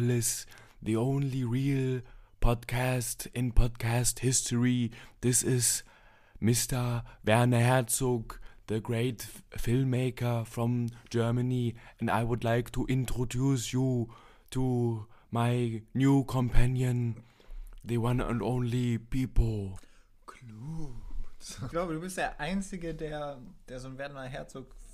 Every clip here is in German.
Tacheles, the only real podcast in podcast history. This is Mr. Werner Herzog, the great filmmaker from Germany, and I would like to introduce you to my new companion, the one and only Pipo. Ich glaube, du bist der Einzige, der, der so ein Werner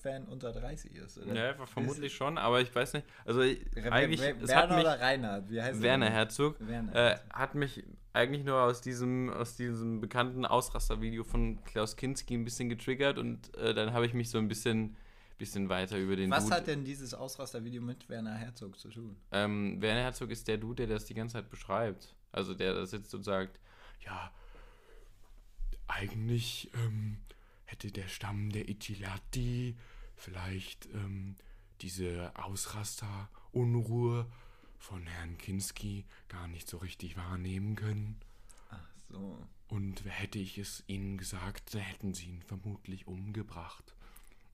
Herzog-Fan unter 30 ist, oder? Ja, vermutlich schon, aber ich weiß nicht. Also ich, Wer- eigentlich, es Werner hat mich, oder Reinhard? Wie heißt Werner? Herzog Werner äh, Herzog. hat mich eigentlich nur aus diesem, aus diesem bekannten Ausraster-Video von Klaus Kinski ein bisschen getriggert und äh, dann habe ich mich so ein bisschen, bisschen weiter über den Was Dude. hat denn dieses Ausraster-Video mit Werner Herzog zu tun? ähm, Werner Herzog ist der Dude, der das die ganze Zeit beschreibt. Also der da sitzt und sagt, Ja, eigentlich ähm, hätte der Stamm der Ichilati vielleicht ähm, diese Ausraster-Unruhe von Herrn Kinski gar nicht so richtig wahrnehmen können. Ach so. Und hätte ich es ihnen gesagt, hätten sie ihn vermutlich umgebracht.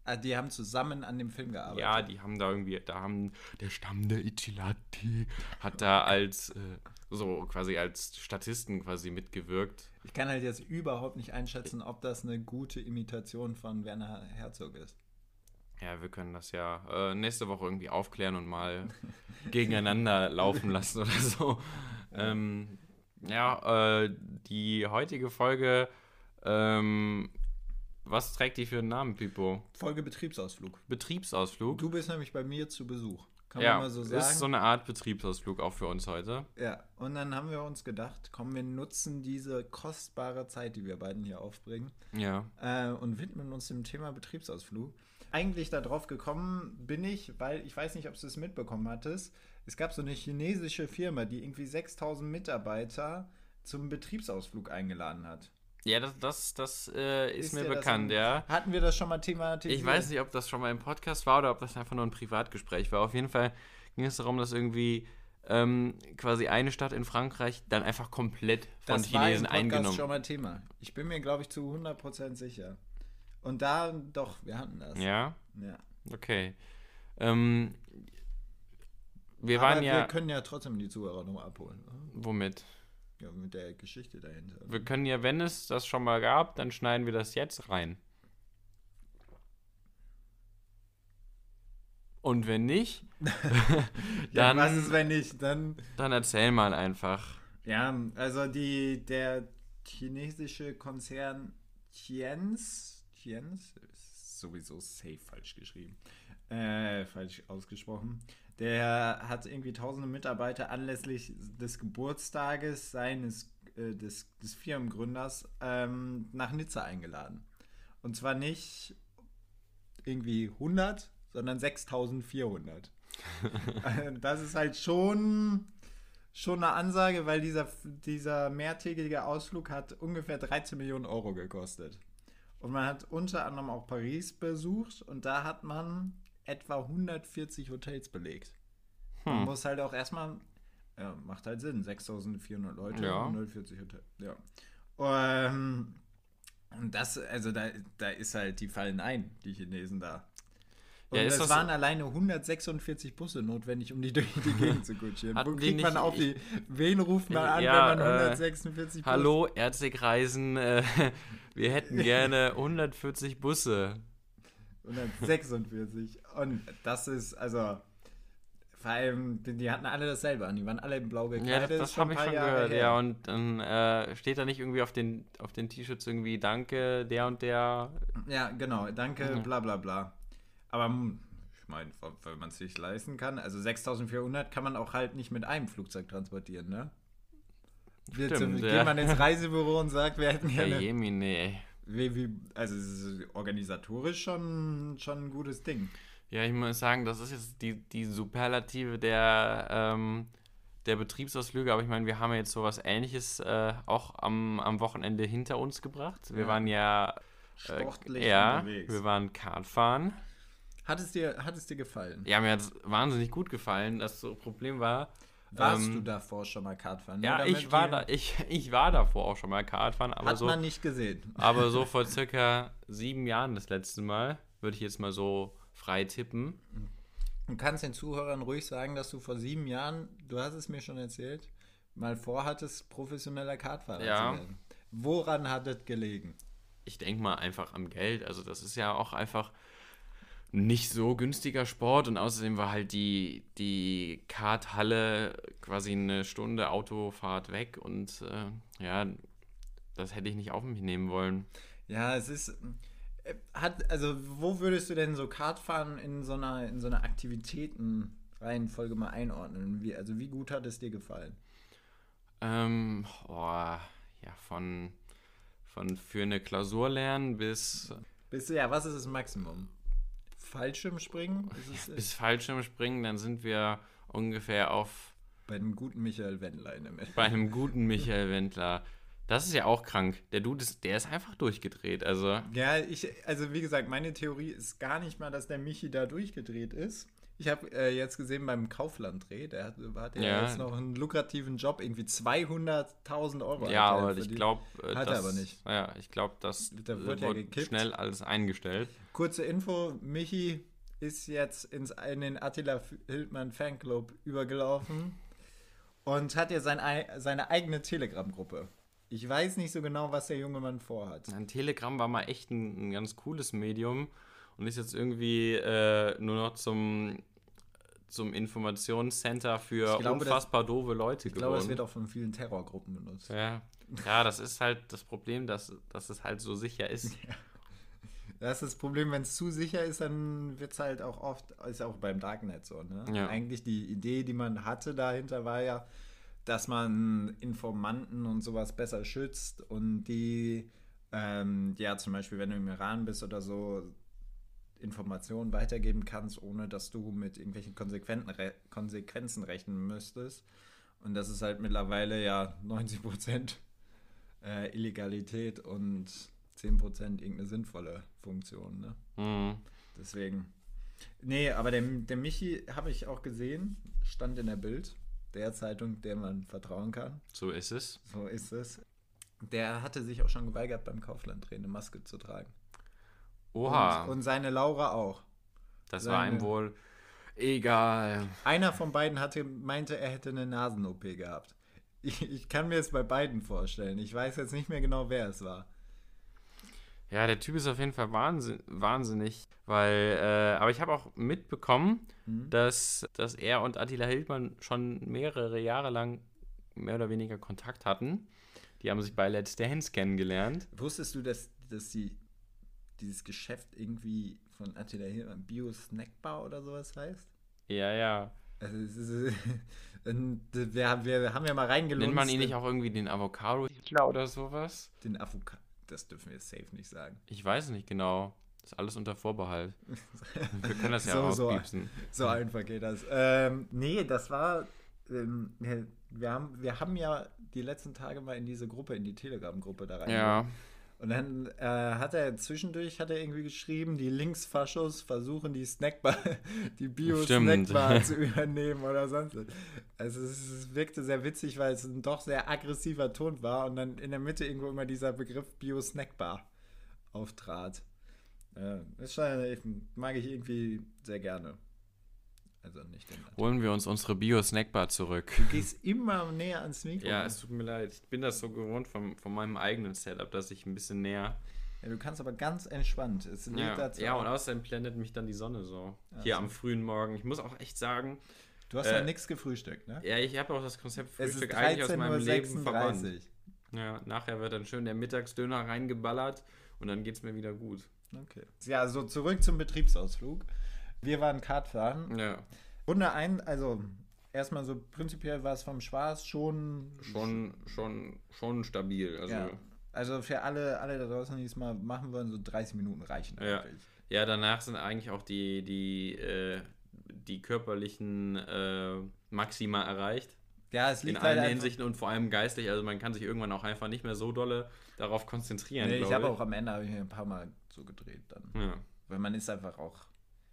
Ah, die haben zusammen an dem Film gearbeitet. ja, die haben da irgendwie, da haben Der Stamm der Ichilati. hat da als äh, so quasi als Statisten quasi mitgewirkt. Ich kann halt jetzt überhaupt nicht einschätzen, ob das eine gute Imitation von Werner Herzog ist. Ja, wir können das ja äh, nächste Woche irgendwie aufklären und mal gegeneinander laufen lassen oder so. Ähm, ja, äh, die heutige Folge, ähm, was trägt die für einen Namen, Pipo? Folge Betriebsausflug. Betriebsausflug. Du bist nämlich bei mir zu Besuch. Kann ja, man mal so sagen. ist so eine Art Betriebsausflug auch für uns heute. Ja, und dann haben wir uns gedacht, komm, wir nutzen diese kostbare Zeit, die wir beiden hier aufbringen, Ja. äh, und widmen uns dem Thema Betriebsausflug. Eigentlich darauf gekommen bin ich, weil ich weiß nicht, ob du es mitbekommen hattest. Es gab so eine chinesische Firma, die irgendwie 6000 Mitarbeiter zum Betriebsausflug eingeladen hat. Ja, das, das, das äh, ist, mir dir das bekannt, ein- ja. Hatten wir das schon mal thematisiert? Ich weiß nicht, ob das schon mal im Podcast war oder ob das einfach nur ein Privatgespräch war. Auf jeden Fall ging es darum, dass irgendwie ähm, quasi eine Stadt in Frankreich dann einfach komplett von das war im Chinesen Podcast eingenommen. schon mal Thema. Ich bin mir, glaube ich, zu 100% sicher. Und da, doch, wir hatten das. Ja, ja. okay. Ähm, wir Aber waren ja. wir können ja trotzdem die Zuhörer noch abholen. ne? womit? Ja, mit der Geschichte dahinter. Wir können ja, wenn es das schon mal gab, dann schneiden wir das jetzt rein. Und wenn nicht, ja, dann, was ist, wenn nicht? Dann. dann erzähl mal einfach. Ja, also die, der chinesische Konzern Tiens, Ist sowieso safe falsch geschrieben, äh, falsch ausgesprochen. Der hat irgendwie tausende Mitarbeiter anlässlich des Geburtstages seines äh, des, des Firmengründers ähm, nach Nizza eingeladen. Und zwar nicht irgendwie 100, sondern 6400. Äh, das ist halt schon, schon eine Ansage, weil dieser, dieser mehrtägige Ausflug hat ungefähr 13 Millionen Euro gekostet. Und man hat unter anderem auch Paris besucht und da hat man etwa 140 Hotels belegt. Man Hm. muss halt auch erstmal, ja, macht halt Sinn, 6400 Leute, Ja. 140 Hotels, ja. Ähm, und das, also da, da ist halt, die fallen ein, die Chinesen da. Und Ja, es waren alleine 146 Busse notwendig, um die durch die Gegend zu kutschieren. Wo kriegt man nicht- auf die, wen ruft man an, Ja, wenn man äh, 146 Busse... Hallo, Erzigreisen, äh, wir hätten gerne 140 Busse. 146. Und das ist, also, vor allem, die, hatten alle dasselbe an, die waren alle in blau gekleidet. Ja, das, das habe ich schon Jahre gehört. her. Ja, und dann äh, steht da nicht irgendwie auf den, auf den T-Shirts irgendwie Danke, der und der. Ja, genau, danke, Ja. bla bla bla. Aber hm, ich meine, wenn man es sich leisten kann, also 6400 kann man auch halt nicht mit einem Flugzeug transportieren, ne? Wir Stimmt, zum, ja. Geht man ins Reisebüro und sagt, wir hätten gerne. Jemine. Wie, wie, also es ist organisatorisch schon, schon ein gutes Ding. Ja, ich muss sagen, das ist jetzt die, die Superlative der, ähm, der Betriebsausflüge, aber ich meine, wir haben jetzt sowas ähnliches äh, auch am, am Wochenende hinter uns gebracht. Wir Ja. waren ja, äh, Sportlich ja, unterwegs. wir waren Kartfahren. Hat es dir, hat es dir gefallen? Ja, mir hat es wahnsinnig gut gefallen. Das so Problem war, Warst ähm, du davor schon mal Kartfahren? Ja, ich war da, ich, ich war davor auch schon mal Kartfahren, aber Hat so, man nicht gesehen. aber so vor circa sieben Jahren das letzte Mal, würde ich jetzt mal so frei tippen. Du kannst den Zuhörern ruhig sagen, dass du vor sieben Jahren, du hast es mir schon erzählt, mal vorhattest, professioneller Kartfahrer Ja. zu werden. Woran hat es gelegen? Ich denke mal einfach am Geld. Also das ist ja auch einfach nicht so günstiger Sport und außerdem war halt die, die Karthalle quasi eine Stunde Autofahrt weg und äh, ja, das hätte ich nicht auf mich nehmen wollen. Ja, es ist. äh, Hat, also, wo würdest du denn so Kartfahren in so einer, in so einer Aktivitätenreihenfolge mal einordnen? Wie, also, wie gut hat es dir gefallen? Ähm, boah, ja, von, von für eine Klausur lernen bis, Bist du, ja, was ist das Maximum? Fallschirmspringen? Ist es, bis Fallschirmspringen, dann sind wir ungefähr auf bei dem guten Michael Wendler in der Mitte. bei einem guten Michael Wendler. Das ist ja auch krank. Der Dude ist, der ist einfach durchgedreht. Also, Ja, ich, also wie gesagt, meine Theorie ist gar nicht mal, dass der Michi da durchgedreht ist. Ich habe äh, jetzt gesehen beim Kaufland-Dreh, der hat, hat ja, Ja. jetzt noch einen lukrativen Job, irgendwie 200.000 Euro. ja, er aber ich glaube, äh, Hat er das, aber nicht. Ja, ich glaube, das Da wird ja gekippt. schnell alles eingestellt. Kurze Info, Michi ist jetzt ins, in den Attila Hildmann Fanclub übergelaufen und hat jetzt sein, ei- seine eigene Telegram-Gruppe. Ich weiß nicht so genau, was der junge Mann vorhat. Ein Telegram war mal echt ein, ein ganz cooles Medium und ist jetzt irgendwie äh, nur noch zum, zum Informationscenter für glaube, das- unfassbar doofe Leute Ich glaube, es geworden. wird auch von vielen Terrorgruppen benutzt. ja. ja, das ist halt das Problem, dass, dass es halt so sicher ist. Das ist das Problem, wenn es zu sicher ist, dann wird es halt auch oft, ist auch beim Darknet so. Ne? Ja. Eigentlich die Idee, die man hatte dahinter, war ja, dass man Informanten und sowas besser schützt und die, ähm, ja, zum Beispiel, wenn du im Iran bist oder so, Informationen weitergeben kannst, ohne dass du mit irgendwelchen Konsequenten, re Konsequenzen rechnen müsstest. Und das ist halt mittlerweile ja 90 Prozent äh, Illegalität und 10% irgendeine sinnvolle Funktion. Ne? Mhm. Deswegen. Nee, aber der, der Michi habe ich auch gesehen, stand in der Bild, der Zeitung, der man vertrauen kann. So ist es. So ist es. Der hatte sich auch schon geweigert, beim Kaufland-Dreh eine Maske zu tragen. Oha, Und, und seine Laura auch. das war ihm seine- wohl egal. Einer von beiden hatte, meinte, er hätte eine Nasen-OP gehabt. Ich, ich kann mir es bei beiden vorstellen. Ich weiß jetzt nicht mehr genau, wer es war. Ja, der Typ ist auf jeden Fall wahnsinn, wahnsinnig, weil, äh, aber ich habe auch mitbekommen, Mhm. dass, dass er und Attila Hildmann schon mehrere Jahre lang mehr oder weniger Kontakt hatten. Die haben sich bei Let's Dance kennengelernt. Wusstest du, dass, dass die, dieses Geschäft irgendwie von Attila Hildmann Bio-Snackbar oder sowas heißt? Ja, ja. Also wir, haben- wir haben ja mal reingelunzt. Nennt man ihn nicht auch irgendwie den Avocado oder sowas? Den Avocado. Das dürfen wir safe nicht sagen. Ich weiß nicht genau. Das ist alles unter Vorbehalt. Wir können das ja So, auch so. auspiepsen. So einfach geht das. Ähm, nee, das war. Ähm, wir, haben, wir haben ja die letzten Tage mal in diese Gruppe, in die Telegram-Gruppe da rein. Ja, Und dann äh, hat er zwischendurch hat er irgendwie geschrieben, die Linksfaschos versuchen die Snackbar, die Bio-Snackbar zu übernehmen oder sonst was. Also es, es wirkte sehr witzig, weil es ein doch sehr aggressiver Ton war und dann in der Mitte irgendwo immer dieser Begriff Bio-Snackbar auftrat. Ja, das mag ich irgendwie sehr gerne. Also nicht den holen wir uns unsere Bio-Snackbar zurück. Du gehst immer näher ans Mikro. Ja, es tut mir leid. Ich bin das so gewohnt vom, von meinem eigenen Setup, dass ich ein bisschen näher. Ja, du kannst aber ganz entspannt. Es lädt Ja, dazu ja und außerdem blendet mich dann die Sonne so. Ja, Hier am frühen Morgen. Ich muss auch echt sagen, Du hast äh, ja nichts gefrühstückt, ne? ja, ich habe auch das Konzept Es Frühstück eigentlich aus meinem Leben 13.36 verbannt. Uhr. Ja, nachher wird dann schön der Mittagsdöner reingeballert und dann geht's mir wieder gut. Okay. Ja, so zurück zum Betriebsausflug. Wir waren Kartfahren. Ja, Runde ein, also erstmal so prinzipiell war es vom Spaß schon. schon, schon, schon stabil. Also, Ja. ja. Also für alle, alle da draußen, die es mal machen wollen, so 30 Minuten reichen Ja. eigentlich. danach sind eigentlich auch die, die, äh, die körperlichen äh, Maxima erreicht. Ja, es In liegt allen halt Hinsichten und vor allem geistlich. Also man kann sich irgendwann auch einfach nicht mehr so dolle darauf konzentrieren. Nee, ich habe auch am Ende ich ein paar Mal so gedreht dann. Ja. Weil man ist einfach auch.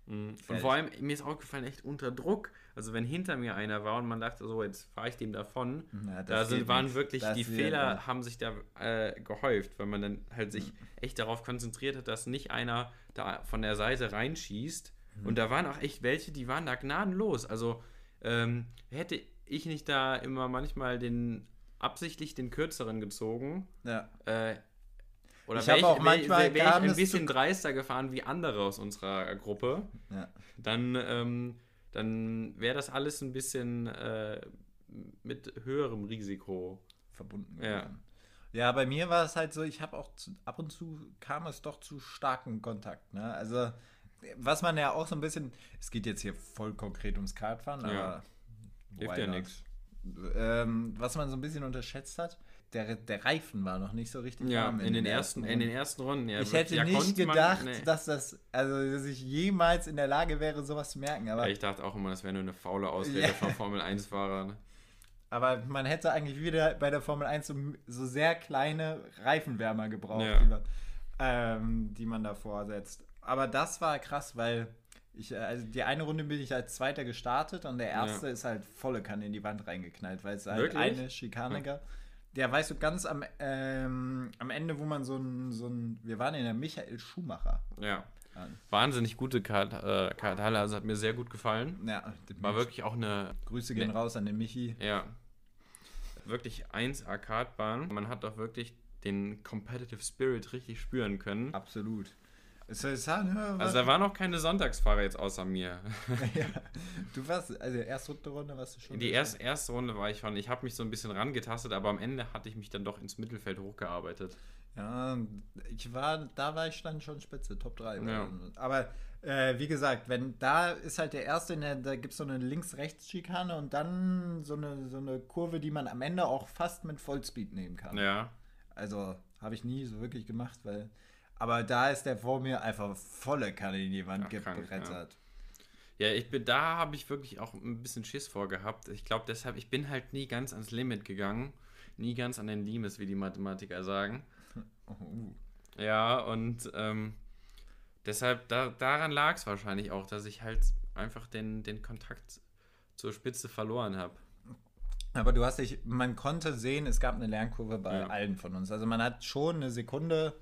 Mhm. Und vor allem, mir ist aufgefallen, echt unter Druck. Also wenn hinter mir einer war und man dachte, so, jetzt fahre ich dem davon. Na, Da das sind, waren nicht. wirklich, Das die Fehler nicht. haben sich da äh, gehäuft, weil man dann halt sich echt darauf konzentriert hat, dass nicht einer da von der Seite reinschießt Und da waren auch echt welche, die waren da gnadenlos. Also ähm, hätte ich nicht da immer manchmal den absichtlich den kürzeren gezogen, Ja. äh, oder wäre ich, auch manchmal wär, wär ich ein bisschen dreister gefahren wie andere aus unserer Gruppe, ja. dann, ähm, dann wäre das alles ein bisschen äh, mit höherem Risiko. verbunden. Ja. gewesen. Ja, bei mir war es halt so, ich habe auch zu, ab und zu kam es doch zu starken Kontakt. Ne? Also, was man ja auch so ein bisschen, es geht jetzt hier voll konkret ums Kartfahren, Ja. aber. Hilft ja nichts. Ähm, was man so ein bisschen unterschätzt hat, der, der Reifen war noch nicht so richtig Ja, warm in den, der ersten, in den ersten Runden. Ja, ich hätte ja, nicht konnte man- gedacht, nee. dass das, also dass ich jemals in der Lage wäre, sowas zu merken. Aber, Ja, ich dachte auch immer, das wäre nur eine faule Ausrede Ja. von Formel 1-Fahrern. aber man hätte eigentlich wieder bei der Formel 1 so, so sehr kleine Reifenwärmer gebraucht, Ja. die, man, ähm, die man da vorsetzt. Aber das war krass, weil ich, also die eine Runde bin ich als Zweiter gestartet und der erste ist halt volle Kanne in die Wand reingeknallt, weil es halt Wirklich? eine Schikane gab. Der weißt du ganz am, ähm, am Ende, wo man so ein, so ein, wir waren in der Michael Schumacher. Ja. an. Wahnsinnig gute Kart, äh, Karthalle, also hat mir sehr gut gefallen. Ja, War wirklich auch eine, Grüße gehen Nee. raus an den Michi. ja, wirklich 1 Arcade-Bahn. Man hat auch wirklich den Competitive Spirit richtig spüren können. Absolut. Ja, Also da waren auch keine Sonntagsfahrer jetzt außer mir. ja, du warst, also erste Runde warst du schon. Die erste, erste Runde war ich schon, ich habe mich so ein bisschen rangetastet, aber am Ende hatte ich mich dann doch ins Mittelfeld hochgearbeitet. Ja, ich war, da war ich dann schon spitze, Top 3. Ja. Aber äh, wie gesagt, wenn da ist halt der erste, der, da gibt es so eine Links-Rechts-Schikane und dann so eine, so eine Kurve, die man am Ende auch fast mit Vollspeed nehmen kann. Ja, Also habe ich nie so wirklich gemacht, weil. Aber da ist der vor mir einfach volle Kanne in die Wand Ja, krank, gebrettert. Ja, ich bin, da habe ich wirklich auch ein bisschen Schiss vor gehabt. Ich glaube deshalb, ich bin halt nie ganz ans Limit gegangen. Nie ganz an den Limes, wie die Mathematiker sagen. Oh, uh. Ja, und ähm, deshalb, da, daran lag es wahrscheinlich auch, dass ich halt einfach den, den Kontakt zur Spitze verloren habe. Aber du hast dich, man konnte sehen, es gab eine Lernkurve bei Ja. allen von uns. Also man hat schon eine Sekunde,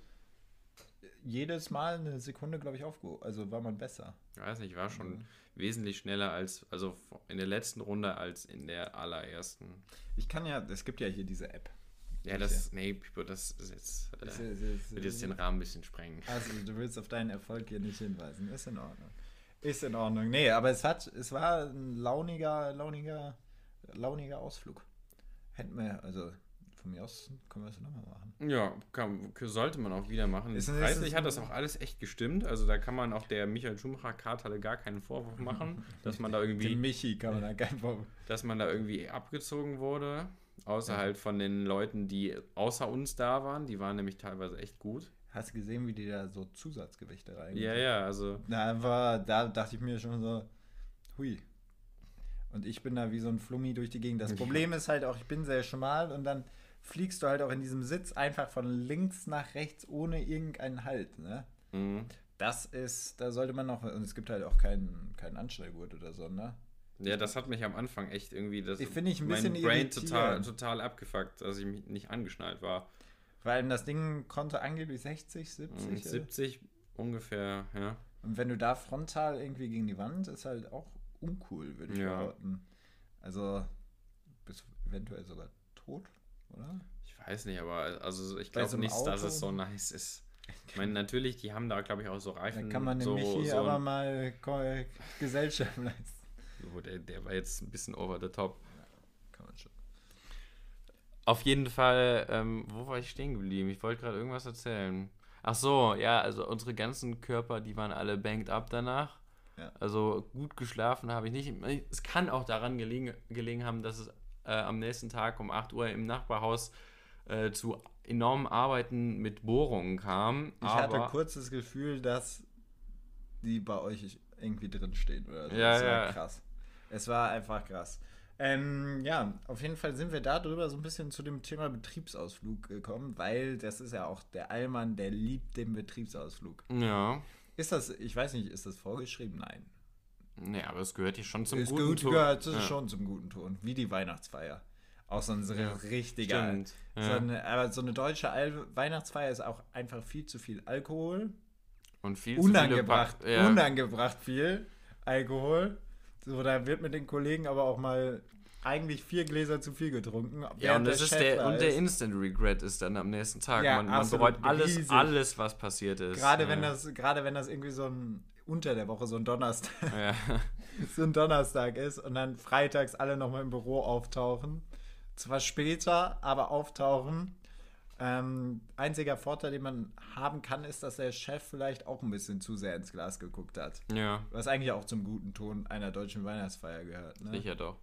jedes Mal eine Sekunde, glaube ich, aufgehoben. Also war man besser. Ich weiß nicht, ich war schon wesentlich schneller als, also in der letzten Runde als in der allerersten. Ich kann ja, es gibt ja hier diese App. Ja, das, nee, Pipo, das ist jetzt, äh, Das ist- ist- wird jetzt den Rahmen ein bisschen sprengen. Also du willst auf deinen Erfolg hier nicht hinweisen. Ist in Ordnung. Ist in Ordnung. Nee, aber es hat, es war ein launiger, launiger, launiger Ausflug. Hätten wir, also von mir aus können wir es nochmal machen. Ja, kann, sollte man auch wieder machen. Ist- ist Preislich es- hat das auch alles echt gestimmt. Also da kann man auch der Michael Schumacher Karthalle gar keinen Vorwurf machen, dass man da Den irgendwie, Michi kann man da kein Problem. dass man da irgendwie abgezogen wurde. Außer Ja. halt von den Leuten, die außer uns da waren. Die waren nämlich teilweise echt gut. Hast du gesehen, wie die da so Zusatzgewichte rein? Ja, ja, also Da war, da dachte ich mir schon so, hui. Und ich bin da wie so ein Flummi durch die Gegend. Das Problem ist halt auch, ich bin sehr schmal und dann fliegst du halt auch in diesem Sitz einfach von links nach rechts ohne irgendeinen Halt. Ne? mh. Das ist, da sollte man noch, und es gibt halt auch keinen, keinen Anstellgurt oder so, ne? Ja, das hat mich am Anfang echt irgendwie das Ich finde ich ein mein bisschen Brain total, total abgefuckt, dass ich mich nicht angeschnallt war. Weil das Ding konnte angeblich 60, 70. Und äh, 70 ungefähr, ja. Und wenn du da frontal irgendwie gegen die Wand, ist halt auch uncool, würde ich Ja. behaupten. Also bist eventuell sogar tot, oder? Ich weiß nicht, aber also ich glaube so nicht, dass Auto? es so nice ist. Ich meine, natürlich, die haben da, glaube ich, auch so Da Reifen. kann man so, Michi so aber mal Ko- Gesellschaft leisten. Oh, der, der war jetzt ein bisschen over the top. Kann man schon. Auf jeden Fall, ähm, wo war ich stehen geblieben? Ich wollte gerade irgendwas erzählen. Ach so, ja, also unsere ganzen Körper, die waren alle banked up danach. Ja. Also gut geschlafen habe ich nicht. Es kann auch daran gelegen, gelegen haben, dass es äh, am nächsten Tag um 8 Uhr im Nachbarhaus äh, zu enormen Arbeiten mit Bohrungen kam. Ich hatte kurz das Gefühl, dass die bei euch irgendwie drin stehen. Oder so. Ja, das war ja. krass. Es war einfach krass. Ähm, ja, auf jeden Fall sind wir darüber so ein bisschen zu dem Thema Betriebsausflug gekommen, weil das ist ja auch der Allmann, der liebt den Betriebsausflug. Ja. Ist das, ich weiß nicht, ist das vorgeschrieben? Nein. Nee, aber es gehört hier schon zum es guten gut, Ton. gehört es Ja. schon zum guten Ton, wie die Weihnachtsfeier. Auch so ein Ja, richtiger. Stimmt. So Ja. eine, aber so eine deutsche Al Weihnachtsfeier ist auch einfach viel zu viel Alkohol. Und viel zu viele unangebracht, Pack- ja. unangebracht viel Alkohol. So, da wird mit den Kollegen aber auch mal eigentlich vier Gläser zu viel getrunken. Ja, und das ist Chef der, und der. Instant Regret ist dann am nächsten Tag. Ja, man, man bereut alles, riesig. alles, was passiert ist. Gerade wenn ja. das, gerade wenn das irgendwie so ein unter der Woche, so ein Donnerstag, Ja. so ein Donnerstag ist und dann freitags alle nochmal im Büro auftauchen. Zwar später, aber auftauchen. Ähm, einziger Vorteil, den man haben kann, ist, dass der Chef vielleicht auch ein bisschen zu sehr ins Glas geguckt hat. ja, Was eigentlich auch zum guten Ton einer deutschen Weihnachtsfeier gehört. Ne? sicher doch.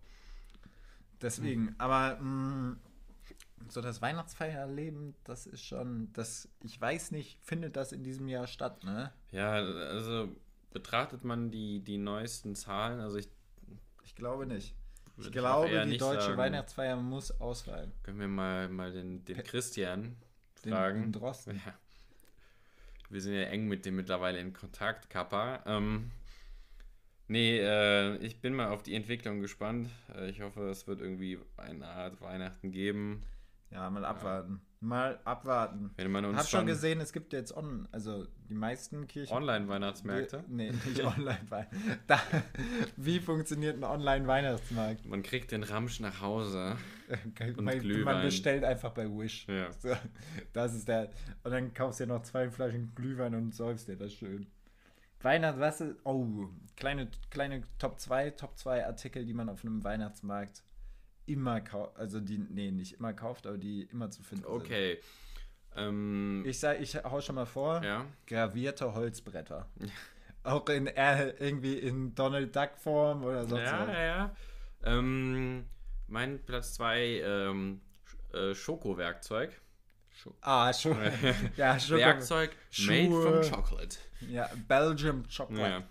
Deswegen, aber mh, so das Weihnachtsfeierleben, das ist schon, das, ich weiß nicht, findet das in diesem Jahr statt, ne? Ja, also betrachtet man die, die neuesten Zahlen, also ich Ich glaube nicht. Ich glaube, die deutsche sagen. Weihnachtsfeier muss ausfallen. können wir mal, mal den, den Christian Den, fragen. den Drosten. Ja. Wir sind ja eng mit dem mittlerweile in Kontakt, Kappa. Ähm, nee, äh, ich bin mal auf die Entwicklung gespannt. Äh, ich hoffe, es wird irgendwie eine Art Weihnachten geben. Ja, mal abwarten. Mal abwarten. Wenn man Ich uns habe schon gesehen, es gibt jetzt on, also die meisten Kirchen. Online-Weihnachtsmärkte. Nee, nicht online. Da, wie funktioniert ein Online-Weihnachtsmarkt? Man kriegt den Ramsch nach Hause. Und man, Glühwein. man bestellt einfach bei Wish. Ja. So, das ist der. Und dann kaufst du dir noch zwei Flaschen Glühwein und säufst dir das schön. Weihnachten, was ist. Oh, kleine, kleine Top 2, Top 2 Artikel, die man auf einem Weihnachtsmarkt immer kauft. Also die, nee, nicht immer kauft, aber die immer zu finden Okay. Ähm, sind. Ich sag, ich hau schon mal vor. ja. Gravierte Holzbretter. Auch in äh, irgendwie in Donald Duck Form oder sonst Ja, was. ja, ja. Ähm, mein Platz 2, ähm, Sch- Schokowerkzeug. Ah, schon. ja, schon. Werkzeug made Schuhe. from chocolate. Ja, Belgium Chocolate. Ja.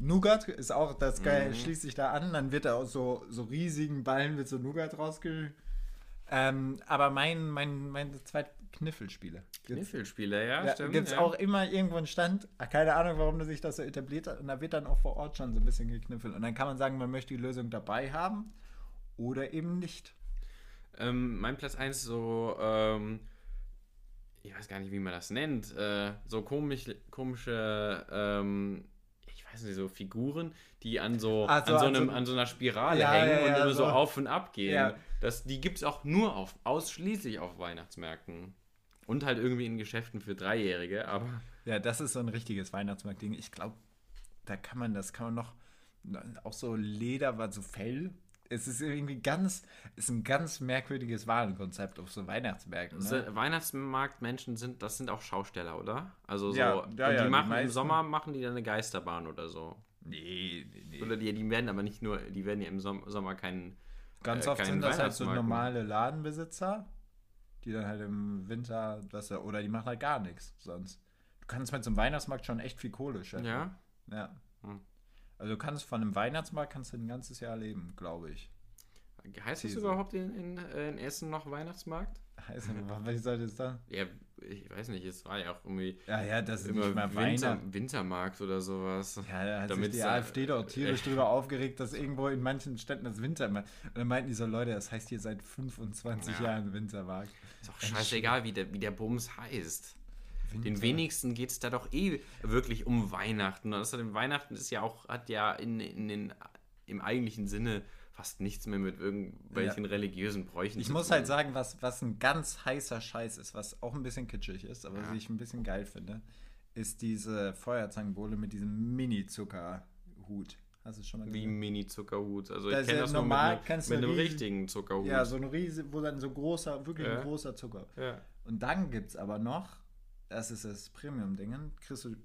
Nougat ist auch, das geil, Mhm. schließt sich da an, dann wird da aus so, so riesigen Ballen mit so Nougat rausge... Ähm, aber mein, mein, mein zweit Kniffelspiele. Gibt's, Kniffelspiele, ja, ja, stimmt. gibt's ja. auch immer irgendwo einen Stand. Ah, Keine Ahnung, warum sich das so etabliert hat. Und da wird dann auch vor Ort schon so ein bisschen gekniffelt. Und dann kann man sagen, man möchte die Lösung dabei haben oder eben nicht. Ähm, mein Platz 1 so, ähm, ich weiß gar nicht, wie man das nennt, äh, so komisch, komische, ähm, ich weiß nicht, so Figuren, die an so, Ach so, an, so an einem, an so einer Spirale Ja, hängen ja, und ja, immer so auf und ab gehen. Das, die gibt es auch nur auf, ausschließlich auf Weihnachtsmärkten. Und halt irgendwie in Geschäften für Dreijährige, aber Ja, das ist so ein richtiges Weihnachtsmarktding. Ich glaube, da kann man, das kann man noch, auch so Leder, war so Fell. Es ist irgendwie ganz, ist ein ganz merkwürdiges Warenkonzept auf so Weihnachtsmärkten. Ne? Weihnachtsmarktmenschen sind, das sind auch Schausteller, oder? Also so, Ja, ja, ja, die die machen im meisten. Sommer machen die dann eine Geisterbahn oder so. Nee, nee, nee. Oder die, die werden aber nicht nur, die werden ja im Som Sommer keinen. Ganz äh, oft keinen sind das halt so normale Ladenbesitzer, die dann halt im Winter, das, oder die machen halt gar nichts sonst. Du kannst mit so einem Weihnachtsmarkt schon echt viel Kohle scheffeln. Ja? Ja. Hm. Also du kannst von einem Weihnachtsmarkt kannst du ein ganzes Jahr leben, glaube ich. Heißt das These. überhaupt in, in, äh, in Essen noch Weihnachtsmarkt? Heißt, was soll das dann? Ja, ich weiß nicht, es war ja auch irgendwie Ja, ja, das ist immer nicht mal Winter. Wintermarkt oder sowas. Ja, da hat Damit sich die AfD doch tierisch drüber aufgeregt, dass irgendwo in manchen Städten das Wintermarkt. Und dann meinten die so, Leute, das heißt hier seit 25 Ja. Jahren Wintermarkt. Ist auch scheißegal, wie der, wie der Bums heißt. Den Winter- wenigsten geht es da doch eh wirklich um Weihnachten. Und außerdem Weihnachten ist ja auch, hat ja in, in den, im eigentlichen Sinne fast nichts mehr mit irgendwelchen religiösen Bräuchen Ich muss tun. halt sagen, was, was ein ganz heißer Scheiß ist, was auch ein bisschen kitschig ist, aber Ja. was ich ein bisschen geil finde, ist diese Feuerzangenbowle mit diesem Mini-Zuckerhut. Hast du schon mal Wie gesehen? Mini-Zuckerhut. Also Das ich kenne ja das normal, nur mit, du mit einem riesen- richtigen Zuckerhut. Ja, so eine riese, wo dann so großer, wirklich Ja. ein großer Zucker. ja. Und dann gibt es aber noch, das ist das Premium-Ding, kriegst du,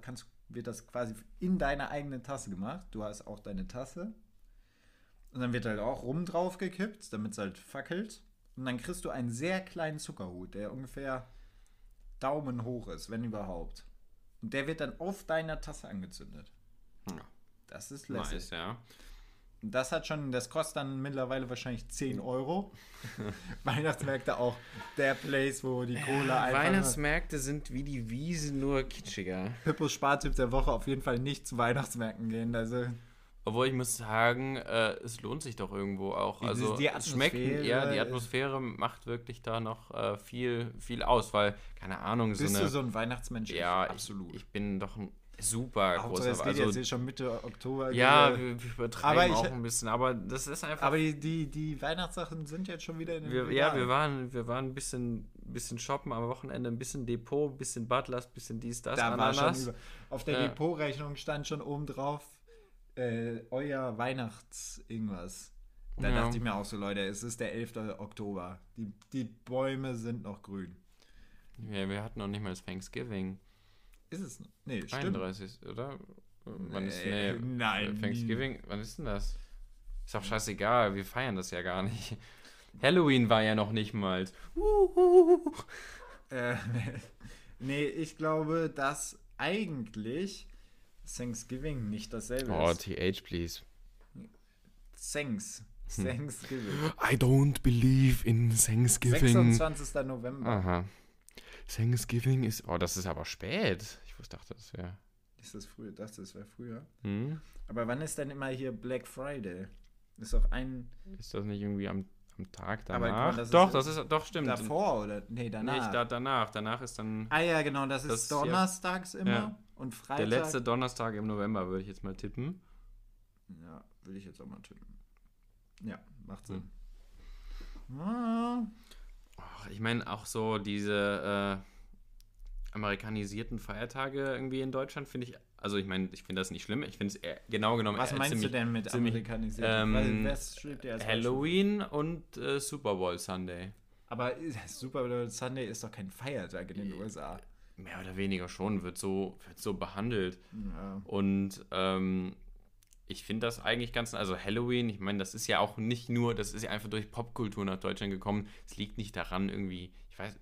kannst, wird das quasi in deine eigene Tasse gemacht. Du hast auch deine Tasse. Und dann wird halt auch rum drauf gekippt, damit es halt fackelt. Und dann kriegst du einen sehr kleinen Zuckerhut, der ungefähr Daumen hoch ist, wenn überhaupt. Und der wird dann auf deiner Tasse angezündet. Ja. Das ist lässig. Nice, ja. Das hat schon, das kostet dann mittlerweile wahrscheinlich 10 Euro. Weihnachtsmärkte auch der Place, wo die Kohle einfach. Weihnachtsmärkte sind wie die Wiese, nur kitschiger. Hippos Spartipp der Woche auf jeden Fall nicht zu Weihnachtsmärkten gehen. Also Obwohl ich muss sagen, äh, es lohnt sich doch irgendwo auch. Die- also die es schmeckt, Atmosphäre ja, die Atmosphäre macht wirklich da noch äh, viel, viel aus, weil, keine Ahnung, so Bist eine. du so ein Weihnachtsmensch? ja, Ich- absolut. Ich, ich bin doch ein super großer. es geht Also, jetzt schon Mitte Oktober. ja, Äh, wir, wir übertreiben Aber ich- auch ein bisschen, aber das ist einfach. aber die, die, die Weihnachtssachen sind jetzt schon wieder in den wir, ja, wir waren, wir waren ein bisschen, bisschen shoppen am Wochenende, ein bisschen Depot, ein bisschen Butlers, ein bisschen dies, das, Da war schon über, auf der Ja. Depotrechnung stand schon oben drauf, äh, euer Weihnachts-Irgendwas. Da Ja. dachte ich mir auch so, Leute, es ist der 11. Oktober. Die, die Bäume sind noch grün. Ja, wir hatten noch nicht mal das Thanksgiving. Ist es? noch? Nee, stimmt. 31, oder? Wann ist, Nee, nee, nein, Thanksgiving, wann ist denn das? Ist doch scheißegal, wir feiern das ja gar nicht. Halloween war ja noch nicht mal. Äh, nee, ich glaube, dass eigentlich Thanksgiving nicht dasselbe Oh, ist. TH, please. Thanks. Hm. Thanksgiving. I don't believe in Thanksgiving. 26. November. Aha. Thanksgiving ist. Oh, das ist aber spät. Ich wusste, dachte, das wäre. Ist das früher? Das, das wäre früher. Hm? Aber wann ist denn immer hier Black Friday? Ist doch ein Ist das nicht irgendwie am, am Tag Aber danach? mal, das doch, ist- das ist. Doch, stimmt. davor oder? Nee, danach. Nicht da, danach. Danach ist dann ah ja, genau, das ist Das ist ja- donnerstags immer. Ja. Und Freitag. der letzte Donnerstag im November, würde ich jetzt mal tippen. Ja, will ich jetzt auch mal tippen. Ja, macht Sinn. Hm. Ah, ich meine, auch so diese äh, amerikanisierten Feiertage irgendwie in Deutschland finde ich. Also, ich meine, ich finde das nicht schlimm. Ich finde es genau genommen. was meinst du ziemlich- denn mit ziemlich, amerikanisiert? ähm, Halloween und äh, Super Bowl Sunday. Aber Super Bowl Sunday ist doch kein Feiertag in den USA. Mehr oder weniger schon, wird so, wird so behandelt. Ja. Und ähm, ich finde das eigentlich ganz, also Halloween, ich meine, das ist ja auch nicht nur, das ist ja einfach durch Popkultur nach Deutschland gekommen. Es liegt nicht daran irgendwie, ich weiß,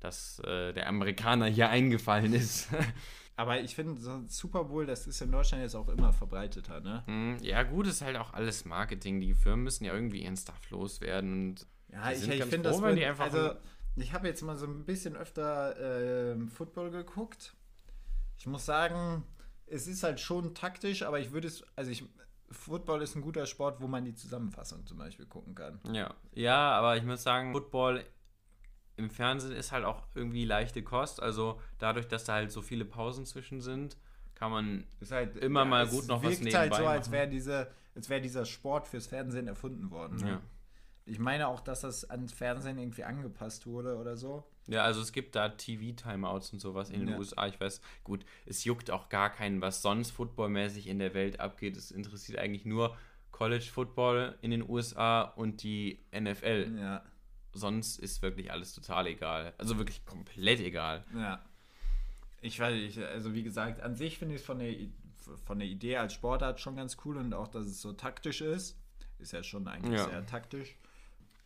dass äh, der Amerikaner hier eingefallen ist. Aber ich finde, so Super Bowl, das ist in Deutschland jetzt auch immer verbreiteter, ne? Hm, ja, gut, ist halt auch alles Marketing. Die Firmen müssen ja irgendwie ihren Stuff loswerden. Und Ja, ich, ich finde das wenn die einfach also ich habe jetzt mal so ein bisschen öfter ähm, Football geguckt. Ich muss sagen, es ist halt schon taktisch, aber ich würde es, also ich, Football ist ein guter Sport, wo man die Zusammenfassung zum Beispiel gucken kann. ja. Ja, aber ich muss sagen, Football im Fernsehen ist halt auch irgendwie leichte Kost. Also dadurch, dass da halt so viele Pausen zwischen sind, kann man Ist halt Immer mal es gut noch was wirkt halt nebenbei so, als machen. wäre diese, als wäre dieser Sport fürs Fernsehen erfunden worden. Ne? Ja. Ich meine auch, dass das ans Fernsehen irgendwie angepasst wurde oder so. Ja, also es gibt da TV-Timeouts und sowas in den Ja. USA. Ich weiß, gut, es juckt auch gar keinen, was sonst footballmäßig in der Welt abgeht. Es interessiert eigentlich nur College Football in den USA und die NFL. Ja, Sonst ist wirklich alles total egal. Also wirklich komplett egal. ja. Ich weiß nicht, also wie gesagt, an sich finde ich es von der, von der Idee als Sportart schon ganz cool und auch, dass es so taktisch ist. Ist ja schon eigentlich Ja. sehr taktisch.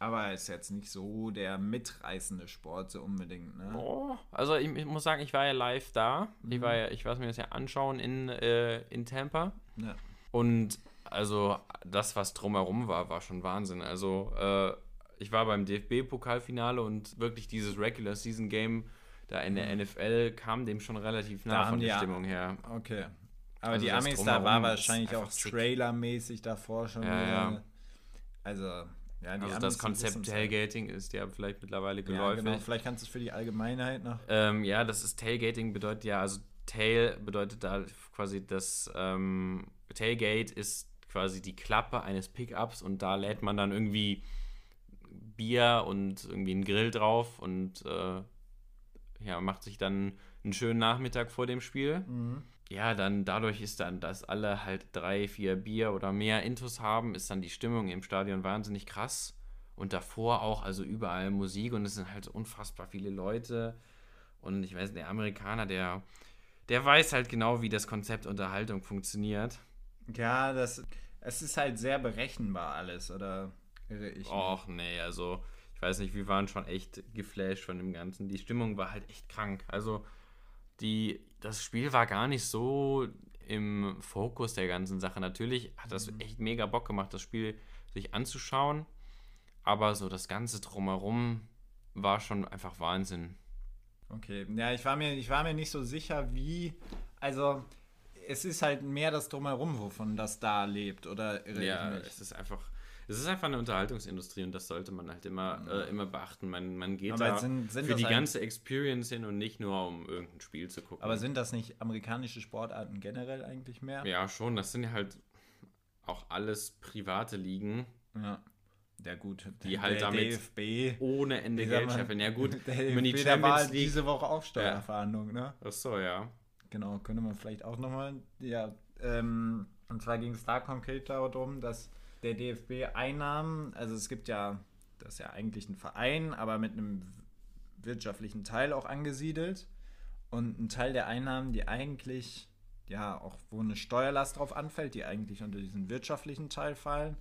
Aber ist jetzt nicht so der mitreißende Sport so unbedingt, ne? Oh, also ich, ich muss sagen, ich war ja live da. Ich war ja, ich weiß mir das ja anschauen in, äh, in Tampa. Ja. Und also das, was drumherum war, war schon Wahnsinn. Also äh, ich war beim DFB-Pokalfinale und wirklich dieses Regular Season Game da in der NFL kam dem schon relativ nah von der ja- Stimmung her. Okay. Aber Also die Amis, da war wahrscheinlich auch trailermäßig davor schon. Ja, ja. Also, ja, Also das Konzept halt. Tailgating ist ja vielleicht mittlerweile Ja, geläufig. genau. Vielleicht kannst du es für die Allgemeinheit noch. Ähm, ja, das ist Tailgating bedeutet ja, also Tail bedeutet da quasi das ähm, Tailgate ist quasi die Klappe eines Pickups und da lädt man dann irgendwie Bier und irgendwie einen Grill drauf und äh, ja, macht sich dann einen schönen Nachmittag vor dem Spiel. Ja, dann dadurch ist dann, dass alle halt drei, vier Bier oder mehr Intus haben, ist dann die Stimmung im Stadion wahnsinnig krass. Und davor auch, also überall Musik und es sind halt unfassbar viele Leute. Und ich weiß, der Amerikaner, der, der weiß halt genau, wie das Konzept Unterhaltung funktioniert. Ja, das, es ist halt sehr berechenbar alles, oder irre ich? Och, nee, also ich weiß nicht, wir waren schon echt geflasht von dem Ganzen. Die Stimmung war halt echt krank. Also die, das Spiel war gar nicht so im Fokus der ganzen Sache. Natürlich hat das echt mega Bock gemacht, das Spiel sich anzuschauen. Aber so das Ganze drumherum war schon einfach Wahnsinn. Okay, ja, ich war, mir, ich war mir nicht so sicher, wie. Also, es ist halt mehr das Drumherum, wovon das da lebt, oder Ja, es ist einfach. Es ist einfach eine Unterhaltungsindustrie und das sollte man halt immer, äh, immer beachten. Man, man geht Aber da sind- sind für die ganze Experience hin und nicht nur um irgendein Spiel zu gucken. Aber sind das nicht amerikanische Sportarten generell eigentlich mehr? ja, schon, das sind ja halt auch alles private Ligen Ja. Ja, gut. Die halt damit DFB. ohne Ende Geld mal, scheffeln. Ja gut, der wenn die DFB, da war Champions League... diese Woche auch Steuerverhandlungen, ne? Achso, ja. Genau, könnte man vielleicht auch nochmal. Ja, ähm, und zwar ging es da konkret darum, dass der DFB Einnahmen, also es gibt ja, das ist ja eigentlich ein Verein, aber mit einem wirtschaftlichen Teil auch angesiedelt. Und ein Teil der Einnahmen, die eigentlich, ja, auch wo eine Steuerlast drauf anfällt, die eigentlich unter diesen wirtschaftlichen Teil fallen,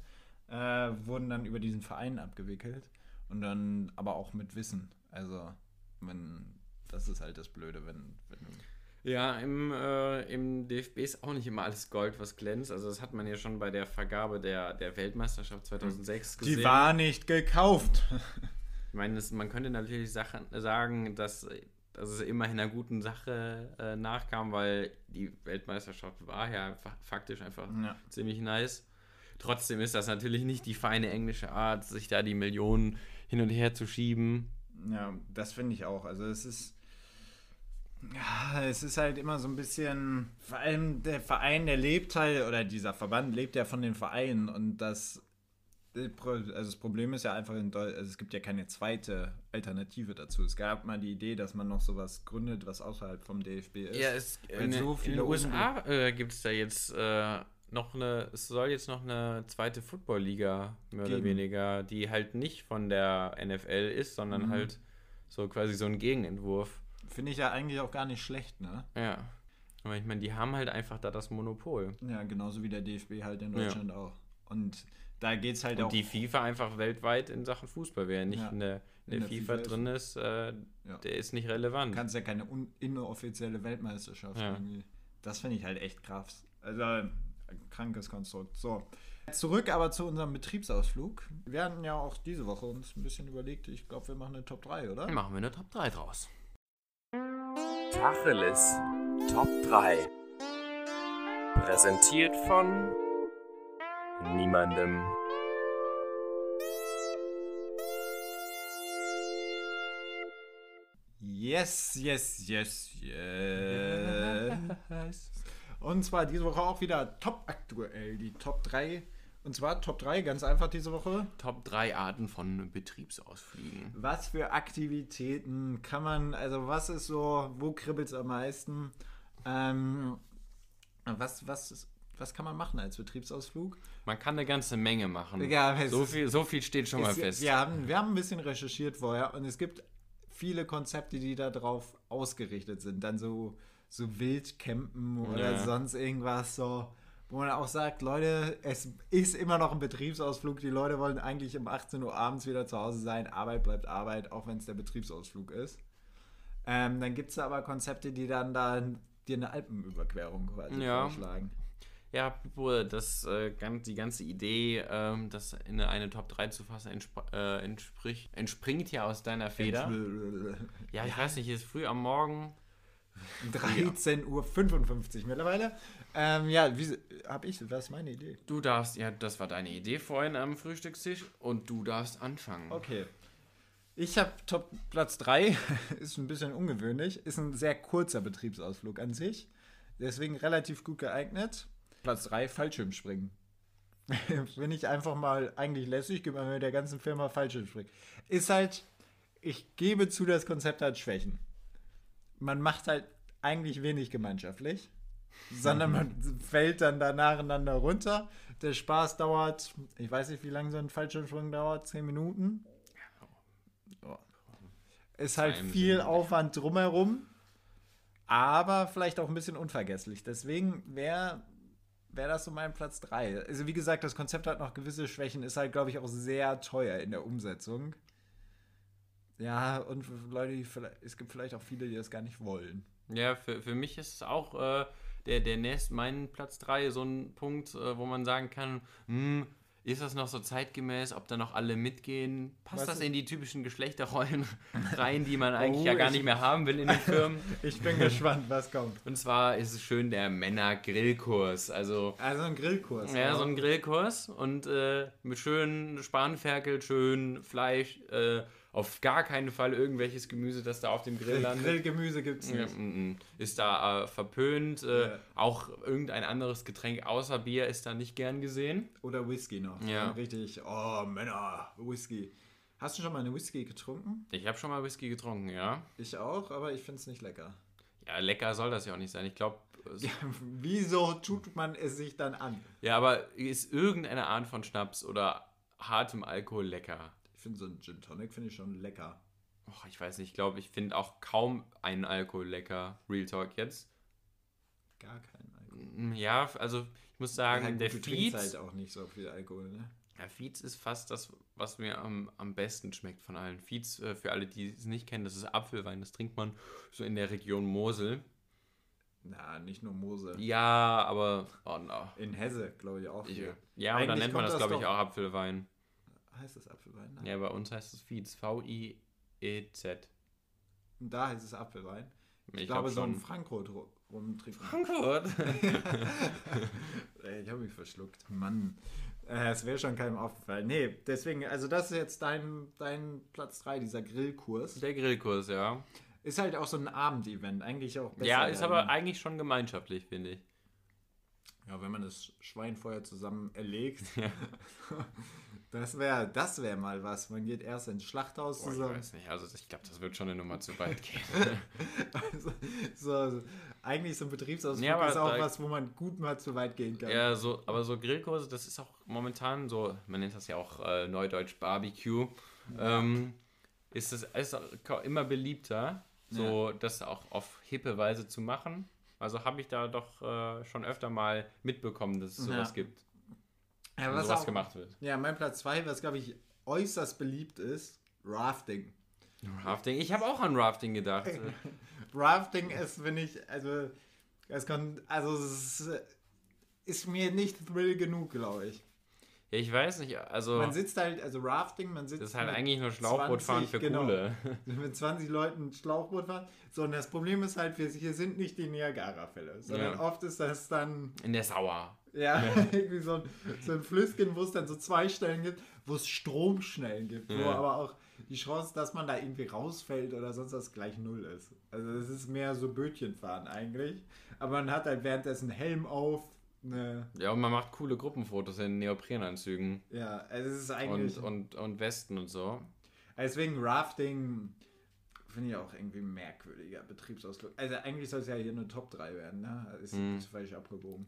äh, wurden dann über diesen Verein abgewickelt. Und dann aber auch mit Wissen. Also, wenn, das ist halt das Blöde, wenn, wenn Ja, im, äh, im DFB ist auch nicht immer alles Gold, was glänzt. Also das hat man ja schon bei der Vergabe der, der Weltmeisterschaft 2006 gesehen. Die war nicht gekauft. Ich meine, es, man könnte natürlich Sachen, sagen, dass, dass es immerhin einer guten Sache äh, nachkam, weil die Weltmeisterschaft war ja fa faktisch einfach Ja. ziemlich nice. Trotzdem ist das natürlich nicht die feine englische Art, sich da die Millionen hin und her zu schieben. Ja, das finde ich auch. Also es ist. Ja, es ist halt immer so ein bisschen. Vor allem der Verein, der lebt halt, oder dieser Verband lebt ja von den Vereinen und das. Also das Problem ist ja einfach in also es gibt ja keine zweite Alternative dazu. Es gab mal die Idee, dass man noch sowas gründet, was außerhalb vom DFB ist. Ja, es, in, so in viele den USA äh, gibt es da jetzt äh, noch eine, es soll jetzt noch eine zweite Football-Liga, mehr oder Geben. weniger, die halt nicht von der NFL ist, sondern Mhm. halt so quasi so ein Gegenentwurf. Finde ich ja eigentlich auch gar nicht schlecht, ne? Ja. Aber ich meine, die haben halt einfach da das Monopol. Ja, genauso wie der DFB halt in Ja. Deutschland auch. Und da geht es halt Und auch. die FIFA einfach weltweit in Sachen Fußball, wer nicht Ja. in der, in der In der FIFA, FIFA ist. drin ist, äh, Ja. der ist nicht relevant. Du kannst ja keine inoffizielle Weltmeisterschaft Ja. irgendwie. Das finde ich halt echt krass. Also ein krankes Konstrukt. So. Zurück aber zu unserem Betriebsausflug. Wir hatten ja auch diese Woche uns ein bisschen überlegt, ich glaube, wir machen eine Top 3, oder? Dann machen wir eine Top 3 draus. Tacheles Top 3. Präsentiert von niemandem. Yes, yes, yes, yes. Und zwar diese Woche auch wieder top aktuell, die Top 3. Und zwar Top 3, ganz einfach diese Woche. Top 3 Arten von Betriebsausflügen. Was für Aktivitäten kann man, also was ist so, wo kribbelt es am meisten? Ähm, was, was, ist- was kann man machen als Betriebsausflug? Man kann eine ganze Menge machen. Ja, so, viel, so viel steht schon mal Es- fest. Wir haben, wir haben ein bisschen recherchiert vorher und es gibt viele Konzepte, die darauf ausgerichtet sind. Dann so, so Wildcampen oder Ja. sonst irgendwas so. Wo man auch sagt, Leute, es ist immer noch ein Betriebsausflug. Die Leute wollen eigentlich um 18 Uhr abends wieder zu Hause sein. Arbeit bleibt Arbeit, auch wenn es der Betriebsausflug ist. Ähm, dann gibt es aber Konzepte, die dann da dir eine Alpenüberquerung quasi Ja. vorschlagen. Ja, das, äh, die ganze Idee, ähm, das in eine Top 3 zu fassen, entspr äh, entspricht, entspringt ja aus deiner Feder. Ja, ich weiß nicht, ist früh am Morgen. 13.55 Uhr mittlerweile. Ähm, ja, wie habe ich, was ist meine Idee? Du darfst, ja, das war deine Idee vorhin am Frühstückstisch und du darfst anfangen. Okay. Ich habe Top Platz 3, ist ein bisschen ungewöhnlich, ist ein sehr kurzer Betriebsausflug an sich, deswegen relativ gut geeignet. Platz 3, Fallschirmspringen. Finde ich einfach mal eigentlich lässig, gib mal mit der ganzen Firma Fallschirmspringen. Ist halt, ich gebe zu, das Konzept hat Schwächen. Man macht halt eigentlich wenig gemeinschaftlich, sondern man fällt dann da nacheinander runter. Der Spaß dauert, ich weiß nicht, wie lange so ein Fallschirmsprung dauert, 10 Minuten. Ist halt viel. Aufwand drumherum, aber vielleicht auch ein bisschen unvergesslich. Deswegen wäre wär das so mein Platz 3. Also wie gesagt, das Konzept hat noch gewisse Schwächen, ist halt, glaube ich, auch sehr teuer in der Umsetzung. Ja, und Leute, es gibt vielleicht auch viele, die das gar nicht wollen. Ja, für, für mich ist es auch äh, der, der nächst, mein Platz 3 so ein Punkt, äh, wo man sagen kann, hm, Ist das noch so zeitgemäß, ob da noch alle mitgehen? Passt Was das in die typischen Geschlechterrollen rein, die man eigentlich Oh, ja gar ich- nicht mehr haben will in den Firmen? Ich bin gespannt, was kommt. Und zwar ist es schön der Männer-Grillkurs. Also Also ein Grillkurs. ja, so ein Grillkurs und äh, mit schön Spanferkel, schön Fleisch, äh, auf gar keinen Fall irgendwelches Gemüse, das da auf dem Grill landet. Grillgemüse gibt es nicht. mm, mm. ist da äh, verpönt. Äh, Ja. Auch irgendein anderes Getränk außer Bier ist da nicht gern gesehen. Oder Whisky noch. Ja. Richtig, oh Männer, Whisky. Hast du schon mal eine Whisky getrunken? Ich habe schon mal Whisky getrunken, ja. Ich auch, aber ich finde es nicht lecker. Ja, lecker soll das ja auch nicht sein. Ich glaube, Ja, wieso tut man es sich dann an? ja, aber ist irgendeine Art von Schnaps oder hartem Alkohol lecker? Ich finde so ein Gin Tonic finde ich schon lecker. Och, ich weiß nicht, ich glaube, ich finde auch kaum einen Alkohol lecker. Real Talk jetzt. Gar keinen Alkohol. Mm, Ja, also ich muss sagen, Ja, gut, der du Fietz, halt auch nicht so viel Alkohol, ne? ja, Fietz ist fast das, was mir am, am besten schmeckt von allen. Fietz, äh, für alle, die es nicht kennen, das ist Apfelwein. Das trinkt man so in der Region Mosel. Na, nicht nur Mose. Ja, aber, oh no. In Hesse, glaube ich, auch Ich, ja, und dann nennt man das, das glaube ich, auch Apfelwein. Heißt das Apfelwein? Nein. Ja, bei uns heißt es Fietz. V-I-E-Z. Und da heißt es Apfelwein. Ich, Ich glaube, glaub so ein schon. Frankrot ru- rumtrinken. Frankfurt. Ich habe mich verschluckt. Mann. Äh, Es wäre schon keinem aufgefallen. Nee, deswegen, also das ist jetzt dein, dein Platz 3, dieser Grillkurs. Der Grillkurs, ja. Ist halt auch so ein Abendevent, eigentlich auch besser. Ja, ist aber eigentlich schon gemeinschaftlich, finde ich. Ja, wenn man das Schwein vorher zusammen erlegt. Ja. Das wäre das wär mal was. Man geht erst ins Schlachthaus Boah, ich zusammen. weiß nicht, also ich glaube, das wird schon eine Nummer zu weit gehen. Also, so, eigentlich so ein Betriebsausflug Ja, aber ist auch was, wo man gut mal zu weit gehen kann. ja, so, aber so Grillkurse, das ist auch momentan so, man nennt das ja auch äh, Neudeutsch Barbecue, ähm, ist es ist immer beliebter, so das auch auf hippe Weise zu machen. Also habe ich da doch äh, schon öfter mal mitbekommen, dass es sowas Ja. gibt, Ja, was sowas auch, gemacht wird. ja, mein Platz 2, was glaube ich äußerst beliebt ist, Rafting. Rafting, ich habe auch an Rafting gedacht. Rafting ist, finde ich, also, es kann, also es ist, ist mir nicht Thrill genug, glaube ich. Ja, ich weiß nicht, also Man sitzt halt, also Rafting, man sitzt das ist halt eigentlich nur Schlauchbootfahren 20, für genau. Coole. mit 20 Leuten Schlauchboot fahren. So, und das Problem ist halt, wir hier sind nicht die Niagara-Fälle, sondern Ja. oft ist das dann, In der Sauer. Ja, irgendwie so ein, so ein Flüsschen, wo es dann so zwei Stellen gibt, wo es Stromschnellen gibt, wo Ja. aber auch die Chance, dass man da irgendwie rausfällt oder sonst was gleich null ist. Also es ist mehr so Bötchenfahren eigentlich. Aber man hat halt währenddessen Helm auf, eine, Ja, und man macht coole Gruppenfotos in Neoprenanzügen ja, also es ist eigentlich... und, und, und Westen und so. Deswegen Rafting finde ich auch irgendwie merkwürdiger Betriebsausflug. Also eigentlich soll es ja hier eine Top 3 werden, ne? Ist, ist falsch abgebogen.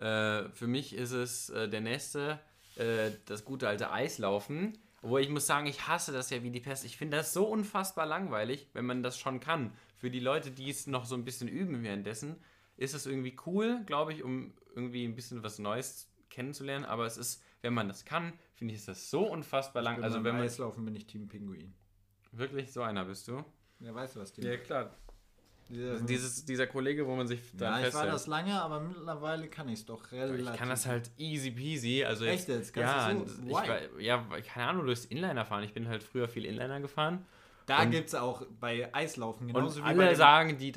Äh, für mich ist es äh, der nächste, äh, das gute alte Eislaufen. Obwohl ich muss sagen, ich hasse das ja wie die Pest. Ich finde das so unfassbar langweilig, wenn man das schon kann. Für die Leute, die es noch so ein bisschen üben währenddessen, ist es irgendwie cool, glaube ich, um irgendwie ein bisschen was Neues kennenzulernen. Aber es ist, wenn man das kann, finde ich, ist das so unfassbar lang. Bin Also wenn man Eislaufen bin ich Team Pinguin. wirklich so einer bist du. Ja, weißt du was, Team? Ja, klar. Dieser, Dieses, dieser Kollege, wo man sich dann ja, ich war festhält. das lange, aber mittlerweile kann ich es doch relativ. Ich kann das halt easy peasy. Also Echt jetzt? Kannst ja, du so? ich, Why? war- ja, keine Ahnung, du bist Inliner fahren. Ich bin halt früher viel Inliner gefahren. Da und- gibt es auch bei Eislaufen Und genauso wie bei alle dem- sagen, die,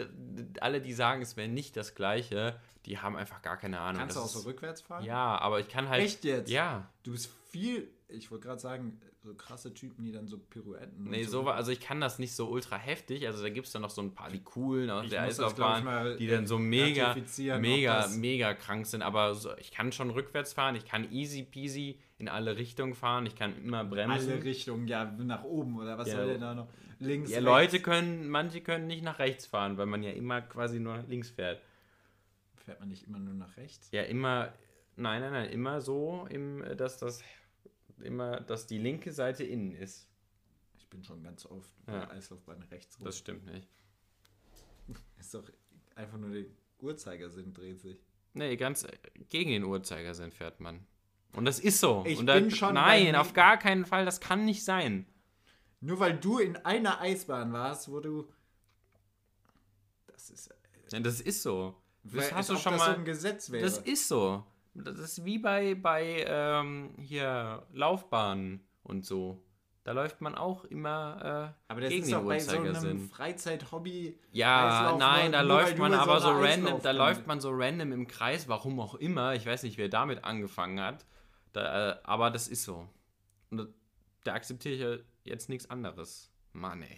alle, die sagen, es wäre nicht das Gleiche, die haben einfach gar keine Ahnung. Kannst du auch Das so ist- rückwärts fahren? Ja, aber ich kann halt. Echt jetzt? Ja. Du bist viel, ich wollte gerade sagen, so krasse Typen, die dann so Pirouetten. Nee, so war, also ich kann das nicht so ultra heftig. Also da gibt es dann noch so ein paar, die coolen aus der Eislaufbahn, die dann so mega, mega, mega krank sind. Aber so, ich kann schon rückwärts fahren, ich kann easy peasy in alle Richtungen fahren, ich kann immer bremsen. Alle Richtungen, ja, nach oben oder was Ja. soll denn da noch? Links, Ja. Leute können, manche können nicht nach rechts fahren, weil man ja immer quasi nur nach links fährt. Fährt man nicht immer nur nach rechts? Ja, immer, nein, nein, nein, immer so, im, dass das, immer, dass die linke Seite innen ist. Ich bin schon ganz oft Ja. bei Eislaufbahn rechts rum. Das stimmt nicht. ist doch einfach nur der Uhrzeigersinn dreht sich. Nee, ganz äh, gegen den Uhrzeigersinn fährt man. Und das ist so. Ich Und bin schon Nein, auf gar keinen Fall, das kann nicht sein. Nur weil du in einer Eisbahn warst, wo du. Das ist. Ja, Das ist so. Das hast du schon das mal. so ein Gesetz wäre. Das ist so. Das ist wie bei, bei ähm, hier Laufbahnen und so. Da läuft man auch immer äh, Aber das gegen ist den auch bei so einem. Freizeit-Hobby. Ja, nein, da läuft man aber so random, da läuft man so random im Kreis, warum auch immer. Ich weiß nicht, wer damit angefangen hat. Da, äh, aber das ist so. Und da, da akzeptiere ich ja jetzt nichts anderes. Mann, ey.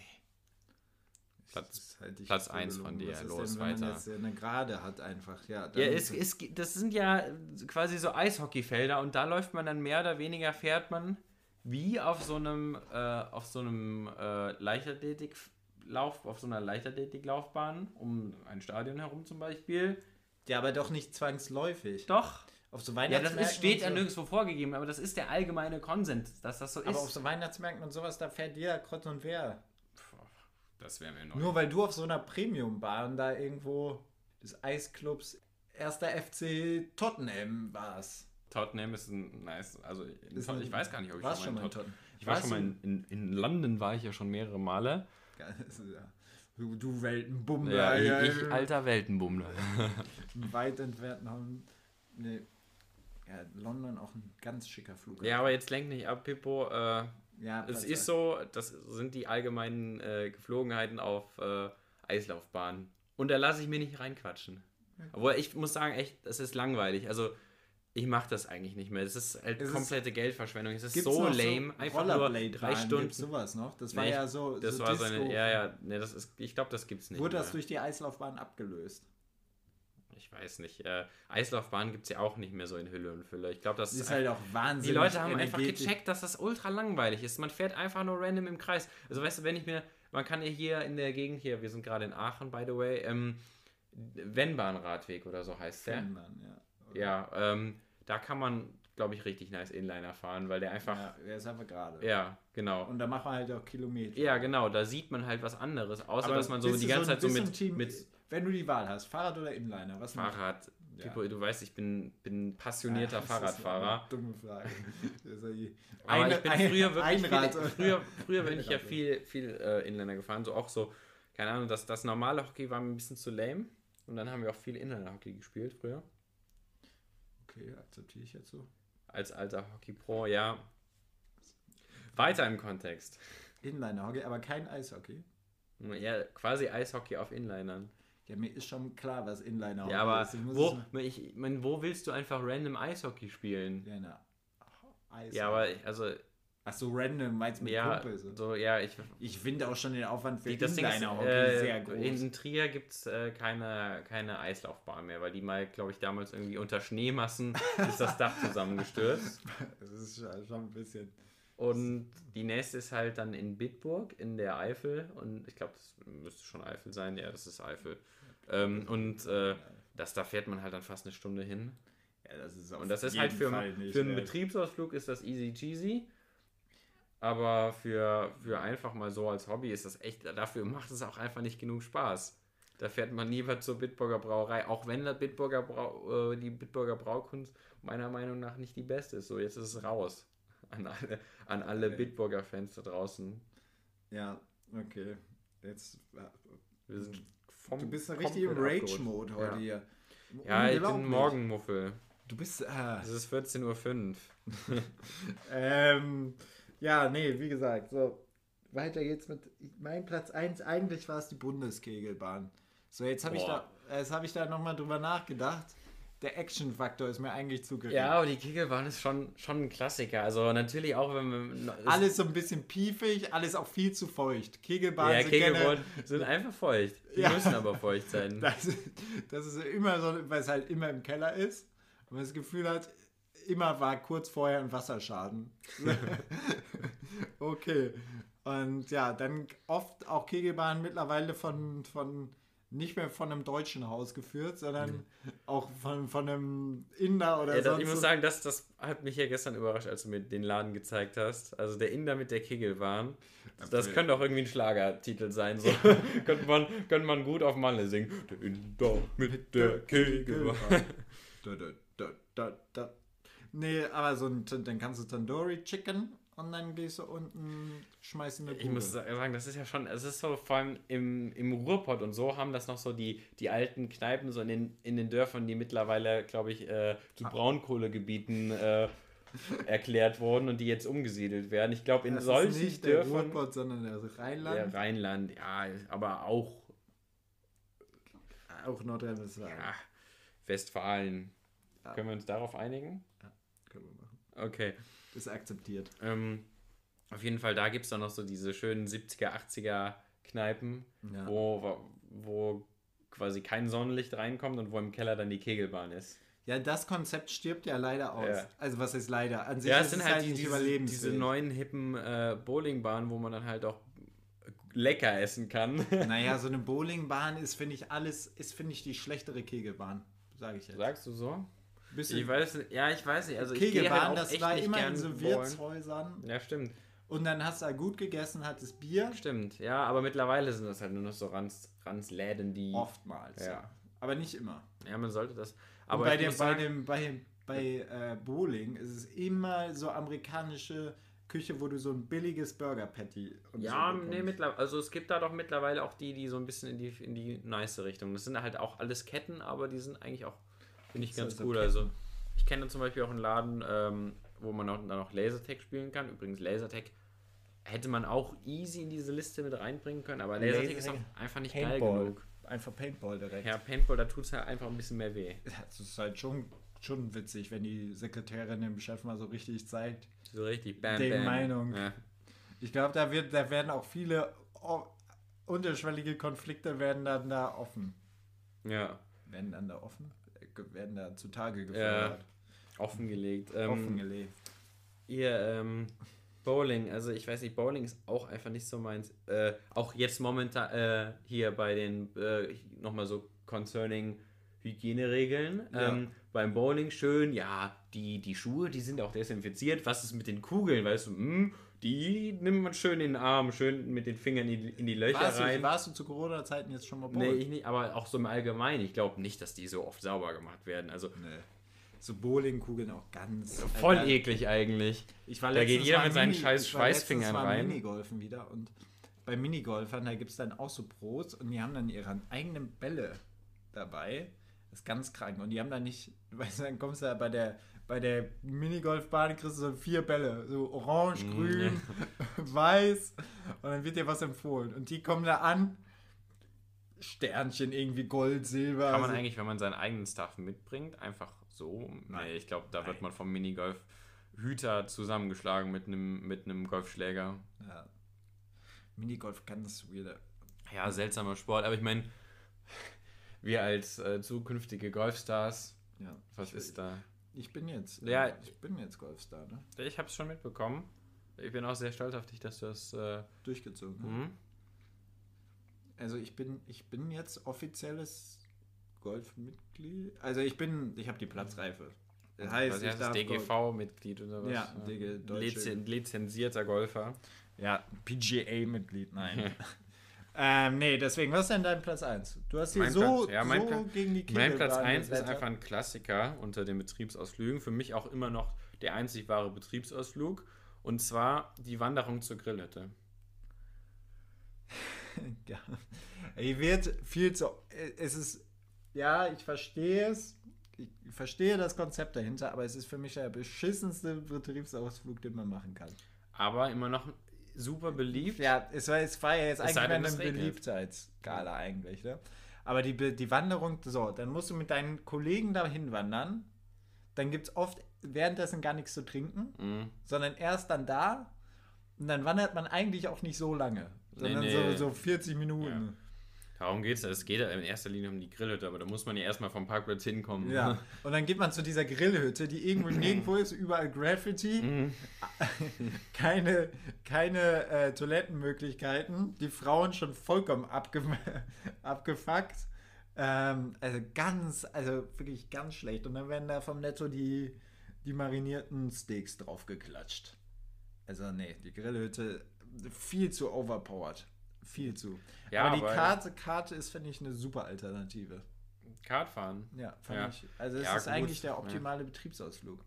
Platz- ist halt Platz so eins gelungen. von dir. Ist Los, denn, wenn weiter. Man jetzt eine Gerade hat einfach. Ja, Ja, es, es, das sind ja quasi so Eishockeyfelder und da läuft man dann mehr oder weniger, fährt man wie auf so einem, äh, auf so einem äh, Leichtathletiklauf, auf so einer Leichtathletiklaufbahn um ein Stadion herum zum Beispiel. ja, aber doch nicht zwangsläufig. Doch. Auf so Ja, Weihnachtsmärkten. das ist, steht ja so. nirgendwo vorgegeben, aber das ist der allgemeine Konsens, dass das so Aber auf ist. so Weihnachtsmärkten und sowas, da fährt jeder Kreuz und Quer. Das wäre mir neu. Nur weil du auf so einer Premium-Bahn da irgendwo des Eisclubs erster FC Tottenham warst. Tottenham ist ein nice, also ein- ich weiß gar nicht, ob ich schon mal in Tottenham. Tottenham. Ich war schon mal in, in, in London, war ich ja schon mehrere Male. Du, du Weltenbummler. Ja, ich, ich alter Weltenbummler. Weit entfernt haben. Nee. Ja, London auch ein ganz schicker Flug. Ja, aber jetzt lenk nicht ab, Pippo. Äh, ja es ist so, das sind die allgemeinen äh, Geflogenheiten auf äh, Eislaufbahnen. Und da lasse ich mir nicht reinquatschen. Obwohl ich muss sagen, echt, es ist langweilig. Also ich mache das eigentlich nicht mehr. Es ist halt Es ist- komplette Geldverschwendung. Es ist so lame. Einfach nur drei Stunden. Gibt's sowas noch? Das war Nee, ja so. Das so war so Disco. eine, ja, ja, ne, das ist, ich glaube, das gibt's nicht. Wurde das mehr. durch die Eislaufbahn abgelöst? Ich weiß nicht. Äh, Eislaufbahn gibt es ja auch nicht mehr so in Hülle und Fülle. Ich glaube, das ist halt auch wahnsinnig. Die Leute haben einfach gecheckt, dass das ultra langweilig ist. Man fährt einfach nur random im Kreis. Also weißt du, wenn ich mir, man kann ja hier in der Gegend hier, wir sind gerade in Aachen, by the way, ähm, Wennbahnradweg oder so heißt der. Fernbahn, ja. Ja, ähm, da kann man, glaube ich, richtig nice Inliner fahren, weil der einfach, Ja, der ist einfach gerade. ja, genau. Und da macht man halt auch Kilometer. Ja, genau, da sieht man halt was anderes, außer Aber dass man so die ganze Zeit so bist du mit, Team, mit Wenn du die Wahl hast, Fahrrad oder Inliner, was? Fahrrad, Ja. Tipo, du weißt, ich bin, bin passionierter ist Fahrradfahrer. eine Dumme Frage. Die- Aber ich bin ein- früher wirklich Einrad- viel, früher, früher bin ich ja viel, viel äh, Inliner gefahren, so auch so, keine Ahnung, das, das normale Hockey war mir ein bisschen zu lame und dann haben wir auch viel Inliner-Hockey gespielt früher, Okay, akzeptiere ich jetzt so. als alter Hockey-Pro, ja. Weiter im Kontext. Inliner-Hockey, aber kein Eishockey. Ja, quasi Eishockey auf Inlinern. Ja, mir ist schon klar, was Inliner-Hockey Ja, aber ist. Wo, ich, mein, wo willst du einfach random Eishockey spielen? Ja, na. Eis. Ja, aber ich, also, Ach so, random, meinst du mit ja, Kumpels? so, ja, ich, Ich finde auch schon den Aufwand für ist, Inliner-Hockey äh, sehr groß. in Trier gibt es äh, keine, keine Eislaufbahn mehr, weil die mal, glaube ich, damals irgendwie unter Schneemassen ist das Dach zusammengestürzt. Das ist schon ein bisschen. Und die nächste ist halt dann in Bitburg in der Eifel. Und ich glaube, das müsste schon Eifel sein. Ja, das ist Eifel. Ähm, und äh, das, da fährt man halt dann fast eine Stunde hin. Ja, das ist Und das ist halt für, nicht für einen wert. Betriebsausflug ist das easy cheesy. Aber für, für einfach mal so als Hobby ist das echt, dafür macht es auch einfach nicht genug Spaß. Da fährt man lieber zur Bitburger Brauerei, auch wenn Bitburger Brau, äh, die Bitburger Braukunst meiner Meinung nach nicht die beste ist. So, jetzt ist es raus. An alle, an alle Okay. Bitburger Fans da draußen. Ja, okay. Jetzt. äh, Wir sind vom, Du bist richtig im Rage-Mode heute hier. Ja, ich bin. Morgenmuffel. Du bist. Ah, Es ist 14.05 Uhr. ähm, ja, nee, wie gesagt, so. Weiter geht's mit. Mein Platz 1, eigentlich war es die Bundeskegelbahn. So, jetzt habe ich da, jetzt habe ich da nochmal drüber nachgedacht. Der Action-Faktor ist mir eigentlich zu gering. Ja, aber die Kegelbahn ist schon, schon ein Klassiker. Also natürlich auch, wenn man... es- Alles so ein bisschen piefig, alles auch viel zu feucht. Kegelbahnen Ja, sind Kegelbahnen sind einfach feucht. Die Ja. müssen aber feucht sein. Das, ist- das ist immer so, weil es halt immer im Keller ist. Und man das Gefühl hat, immer war kurz vorher ein Wasserschaden. okay. Und ja, dann oft auch Kegelbahnen mittlerweile von, von nicht mehr von einem deutschen Haus geführt, sondern auch von, von einem Inder oder Ja, sonst ich muss sagen, das, das hat mich ja gestern überrascht, als du mir den Laden gezeigt hast. Also der Inder mit der Kegelbahn. Das könnte auch irgendwie ein Schlagertitel sein. So. könnte, man, könnte man gut auf Malle singen. Der Inder mit der Kegelbahn. da, da, da, da, da. Nee, aber so ein, dann kannst du Tandoori Chicken und dann gehst du unten, schmeißt eine Ich Kugel. muss sagen, das ist ja schon, es ist so, vor allem im, im Ruhrpott und so haben das noch so die, die alten Kneipen so in den, in den Dörfern, die mittlerweile, glaube ich, äh, zu Braunkohlegebieten äh, erklärt wurden und die jetzt umgesiedelt werden. Ich glaube, in das solchen ist nicht der Dörfern. Ruhrpott, sondern der Rheinland, Der Rheinland, ja, aber auch auch Nordrhein-Westfalen. ja, Westfalen. Ja. Können wir uns darauf einigen? Können wir machen. Okay. Ist akzeptiert. Ähm, auf jeden Fall, da gibt es dann noch so diese schönen 70er, 80er Kneipen, Ja. wo, wo quasi kein Sonnenlicht reinkommt und wo im Keller dann die Kegelbahn ist. Ja, das Konzept stirbt ja leider aus. Ja. Also was ist leider? An sich Ja, es sind es halt die, nicht diese neuen hippen äh, Bowlingbahnen, wo man dann halt auch lecker essen kann. Naja, so eine Bowlingbahn ist, finde ich, alles, ist, finde ich, die schlechtere Kegelbahn. Sage ich jetzt. Sagst du so? Bisschen Ich weiß ja, ich weiß nicht. Also ich Kegelbahn, halt auch das echt war immer in so. Wirtshäusern. Ja, stimmt. Und dann hast du halt gut gegessen, hattest Bier. Stimmt, ja, aber mittlerweile sind das halt nur noch so Ranz, Ranzläden, die. Oftmals. Ja. Ja. Aber nicht immer. Ja, man sollte das. Aber bei, dem, bei, dem, bei, bei äh, Bowling ist es immer so amerikanische Küche, wo du so ein billiges Burger Patty und Ja, so nee, mittlerweile, also es gibt da doch mittlerweile auch die, die so ein bisschen in die, in die nice Richtung. Das sind halt auch alles Ketten, aber die sind eigentlich auch, finde ich, ganz so cool. Also ich kenne zum Beispiel auch einen Laden, ähm, wo man auch, dann auch Lasertag spielen kann. Übrigens, Lasertag hätte man auch easy in diese Liste mit reinbringen können, aber Lasertag ist auch einfach nicht geil Paintball. genug. Einfach Paintball direkt. Ja, Paintball, da tut es halt einfach ein bisschen mehr weh. Das ist halt schon, schon witzig, wenn die Sekretärin dem Chef mal so richtig zeigt. So richtig, bam, Die. Meinung. Ja. Ich glaube, da, wird, da werden auch viele unterschwellige Konflikte werden dann da offen. ja, Werden dann da offen? Werden da zutage Ja. gefördert. offengelegt. Ähm, Offengelegt. Ihr, ähm, Bowling, also ich weiß nicht, Bowling ist auch einfach nicht so meins. Äh, auch jetzt momentan äh, hier bei den, äh, nochmal so concerning Hygieneregeln. Ja. Ähm, beim Bowling schön, ja, die, die Schuhe, die sind auch desinfiziert. Was ist mit den Kugeln, weißt du, hm, die nimmt man schön in den Arm, schön mit den Fingern in die, in die Löcher Warst rein. du, warst du zu Corona-Zeiten jetzt schon mal Nee, bowlen? ich nicht, aber auch so im Allgemeinen. Ich glaube nicht, dass die so oft sauber gemacht werden. Also Nee. So Bowlingkugeln auch ganz. voll Alter, eklig eigentlich. Ich war Da geht jeder mit seinen Mini- scheiß ich war Schweißfingern rein. Minigolfen wieder und bei Minigolfern, da gibt es dann auch so Pros und die haben dann ihre eigenen Bälle dabei. Das ist ganz krank. Und die haben dann nicht, weißt du, dann kommst du da bei der, bei der Minigolfbahn, kriegst du so vier Bälle. So orange, Mm, grün, weiß. Und dann wird dir was empfohlen. Und die kommen da an. Sternchen irgendwie Gold, Silber. Kann man so. eigentlich, wenn man seinen eigenen Stuff mitbringt, einfach so? Nein. Nee, ich glaube, da wird Nein. man vom Minigolf Hüter zusammengeschlagen mit einem mit einem Golfschläger. Ja. Minigolf ganz weird. Ja, seltsamer Sport, aber ich meine, wir als äh, zukünftige Golfstars, Ja. was ist da? Ich bin jetzt. Ja. äh, ich bin jetzt Golfstar, ne? Ich habe es schon mitbekommen. Ich bin auch sehr stolz auf dich, dass du das. Äh, Durchgezogen. ne? hm? Also ich bin, ich bin jetzt offizielles Golfmitglied. Also ich bin, ich habe die Platzreife. Das heißt, ich darf DGV-Mitglied oder was? Ja, DG, Lizen lizenzierter Golfer. Ja, PGA-Mitglied, nein. ähm, nee, deswegen, was ist denn dein Platz 1? Du hast hier so, Platz- ja, so Pla- gegen die Mein Platz Kegelbahn 1 ist einfach ein Klassiker unter den Betriebsausflügen. Für mich auch immer noch der einzig wahre Betriebsausflug. Und zwar die Wanderung zur Grillhütte. ja. Hier wird viel zu. Es ist. Ja, ich verstehe es. Ich verstehe das Konzept dahinter, aber es ist für mich der beschissenste Betriebsausflug, den man machen kann. Aber immer noch super beliebt. Ja, es war, es war ja jetzt eigentlich eine. Beliebtheitsskala eigentlich, ne? Aber die, die Wanderung, so, dann musst du mit deinen Kollegen dahin wandern. Dann gibt es oft währenddessen gar nichts zu trinken, Mhm. sondern erst dann da. Und dann wandert man eigentlich auch nicht so lange, sondern nee. so, so 40 Minuten. Darum geht es. Es geht ja in erster Linie um die Grillhütte, aber da muss man ja erstmal vom Parkplatz hinkommen. Ja. Und dann geht man zu dieser Grillhütte, die irgendwo nirgendwo ist, überall Graffiti, Mhm. keine, keine äh, Toilettenmöglichkeiten, die Frauen schon vollkommen abge abgefuckt. Ähm, also ganz, also wirklich ganz schlecht. Und dann werden da vom Netto die, die marinierten Steaks draufgeklatscht. Also nee, die Grillhütte viel zu overpowered. Viel zu. Ja, aber die aber- Karte, Karte ist, finde ich, eine super Alternative. Kartfahren. Ja, fand Ja. ich. Also es Ja, ist gut, eigentlich der optimale Betriebsausflug.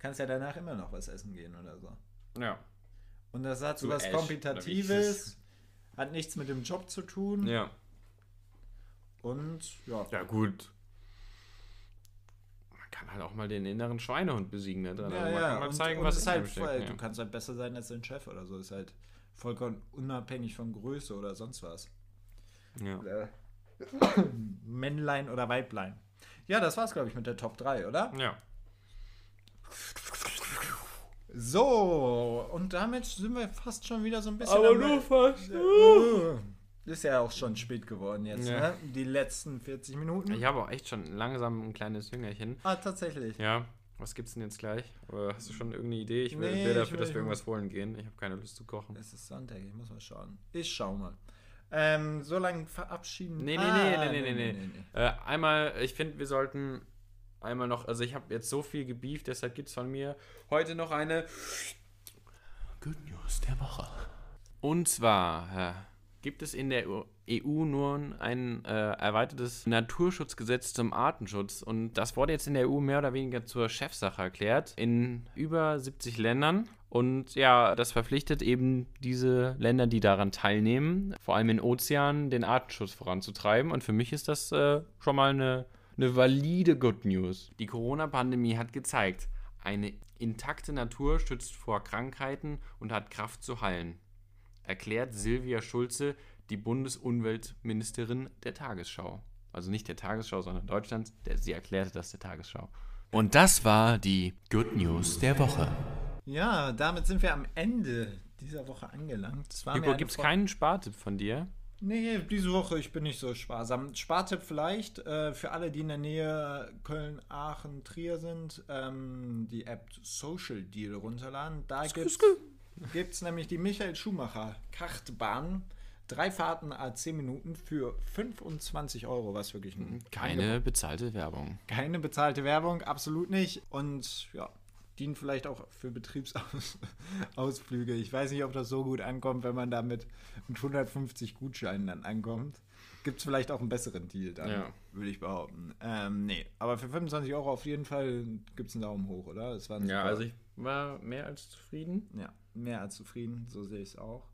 Kannst ja danach immer noch was essen gehen oder so. Ja. Und das hat so was Ash, Kompetitives, hat nichts mit dem Job zu tun. Ja. Und ja. Ja, gut. Man kann halt auch mal den inneren Schweinehund besiegen da drin. Ja, Also man ja. kann mal und, zeigen, und was ist in halt steckt. ja. Du kannst halt besser sein als dein Chef oder so. Ist halt vollkommen unabhängig von Größe oder sonst was. Ja. Männlein oder Weiblein. Ja, das war's, glaube ich, mit der Top 3, oder? ja. So, und damit sind wir fast schon wieder so ein bisschen. am- fast. Uh, Ist ja auch schon spät geworden jetzt, Ja. ne? Die letzten 40 Minuten. Ich habe auch echt schon langsam ein kleines Jüngerchen. Ah, tatsächlich. Ja. Was gibt's denn jetzt gleich? Oder hast du schon irgendeine Idee? Ich will, Nee, will dafür, will- dass wir irgendwas holen gehen. Ich habe keine Lust zu kochen. Es ist Sonntag, ich muss mal schauen. Ich schau mal. Ähm, so lange verabschieden. Nee, nee, Ah, nee, nee, nee, nee, nee. Äh, einmal, ich finde, wir sollten einmal noch, also ich habe jetzt so viel gebieft, deshalb gibt es von mir heute noch eine Good News der Woche. Und zwar äh, gibt es in der EU nur ein äh, erweitertes Naturschutzgesetz zum Artenschutz. Und das wurde jetzt in der EU mehr oder weniger zur Chefsache erklärt. In über 70 Ländern. Und ja, das verpflichtet eben diese Länder, die daran teilnehmen, vor allem in Ozeanen, den Artenschutz voranzutreiben. Und für mich ist das äh, schon mal eine, eine valide Good News. Die Corona-Pandemie hat gezeigt, eine intakte Natur schützt vor Krankheiten und hat Kraft zu heilen erklärt Silvia Schulze, die Bundesumweltministerin der Tagesschau. Also nicht der Tagesschau, sondern Deutschlands. Der, sie erklärte das der Tagesschau. Und das war die Good News der Woche. Ja, damit sind wir am Ende dieser Woche angelangt. Hugo, gibt es keinen Spartipp von dir? Nee, diese Woche, ich bin nicht so sparsam. Spartipp vielleicht äh, für alle, die in der Nähe Köln, Aachen, Trier sind, ähm, die App Social Deal runterladen. Da gibt es nämlich die Michael Schumacher Kartbahn. Drei Fahrten a 10 Minuten für 25 Euro, was wirklich ein Keine bezahlte Werbung. keine bezahlte Werbung, absolut nicht. Und ja, dient vielleicht auch für Betriebsausflüge. Ich weiß nicht, ob das so gut ankommt, wenn man damit mit 150 Gutscheinen dann ankommt. Gibt es vielleicht auch einen besseren Deal dann, Ja. würde ich behaupten. Ähm, nee, aber für 25 Euro auf jeden Fall gibt es einen Daumen hoch, oder? Das war Ja, super- also ich war mehr als zufrieden. ja, mehr als zufrieden, so sehe ich es auch.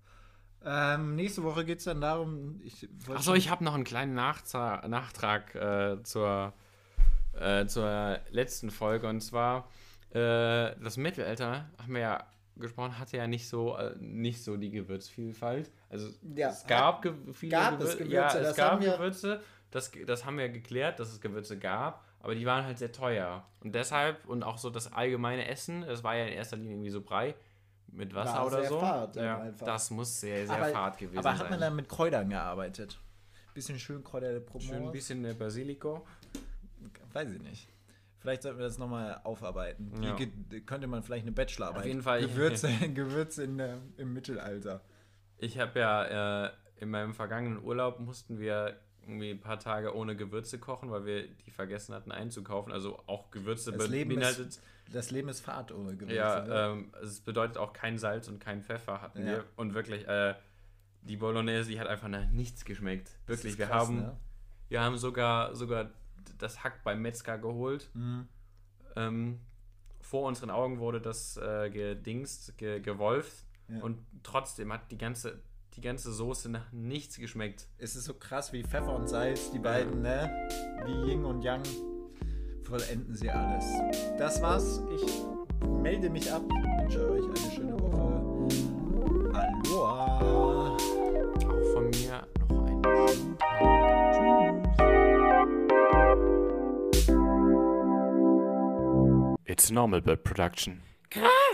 Ähm, nächste Woche geht es dann darum, ich Achso, ich habe noch einen kleinen Nachza Nachtrag äh, zur, äh, zur letzten Folge. Und zwar, äh, das Mittelalter, haben wir ja gesprochen, hatte ja nicht so, äh, nicht so die Gewürzvielfalt. Also Ja, es gab ge viele gab es Gewür- Gewürze, ja, das es gab haben wir- Gewürze. Das, das haben wir geklärt, dass es Gewürze gab, aber die waren halt sehr teuer. Und deshalb, und auch so das allgemeine Essen, das war ja in erster Linie irgendwie so Brei mit Wasser War oder sehr so. fad ja, einfach. das muss sehr, sehr aber, fad gewesen aber sein. hat man dann mit Kräutern gearbeitet? Bisschen schön Kräuter de Provence? Schön ein bisschen der Basilico. Weiß ich nicht. Vielleicht sollten wir das nochmal aufarbeiten. Wie Ja. ge- könnte man vielleicht eine Bachelorarbeit? Auf jeden Fall. Gewürze, Gewürze in der, im Mittelalter. Ich habe ja äh, in meinem vergangenen Urlaub mussten wir irgendwie ein paar Tage ohne Gewürze kochen, weil wir die vergessen hatten einzukaufen. Also auch Gewürze Das Leben beinhaltet. ist, das Leben ist Fahrt Gewürze. Ja, ne? ähm, es bedeutet auch kein Salz und kein Pfeffer hatten Ja. wir. Und wirklich, äh, die Bolognese, die hat einfach nach nichts geschmeckt. Wirklich, wir krass, haben, ne? wir haben sogar, sogar das Hack beim Metzger geholt. Mhm. Ähm, vor unseren Augen wurde das äh, gedingst, ge gewolft. Ja. Und trotzdem hat die ganze, die ganze Soße nach nichts geschmeckt. Es ist so krass wie Pfeffer und Salz, die beiden, ne? Wie Yin und Yang vollenden sie alles. Das war's. Ich melde mich ab. Wünsche euch eine schöne Woche. Aloha. Auch von mir noch einen schönen Tag. Tschüss. It's normal bird production. Krass.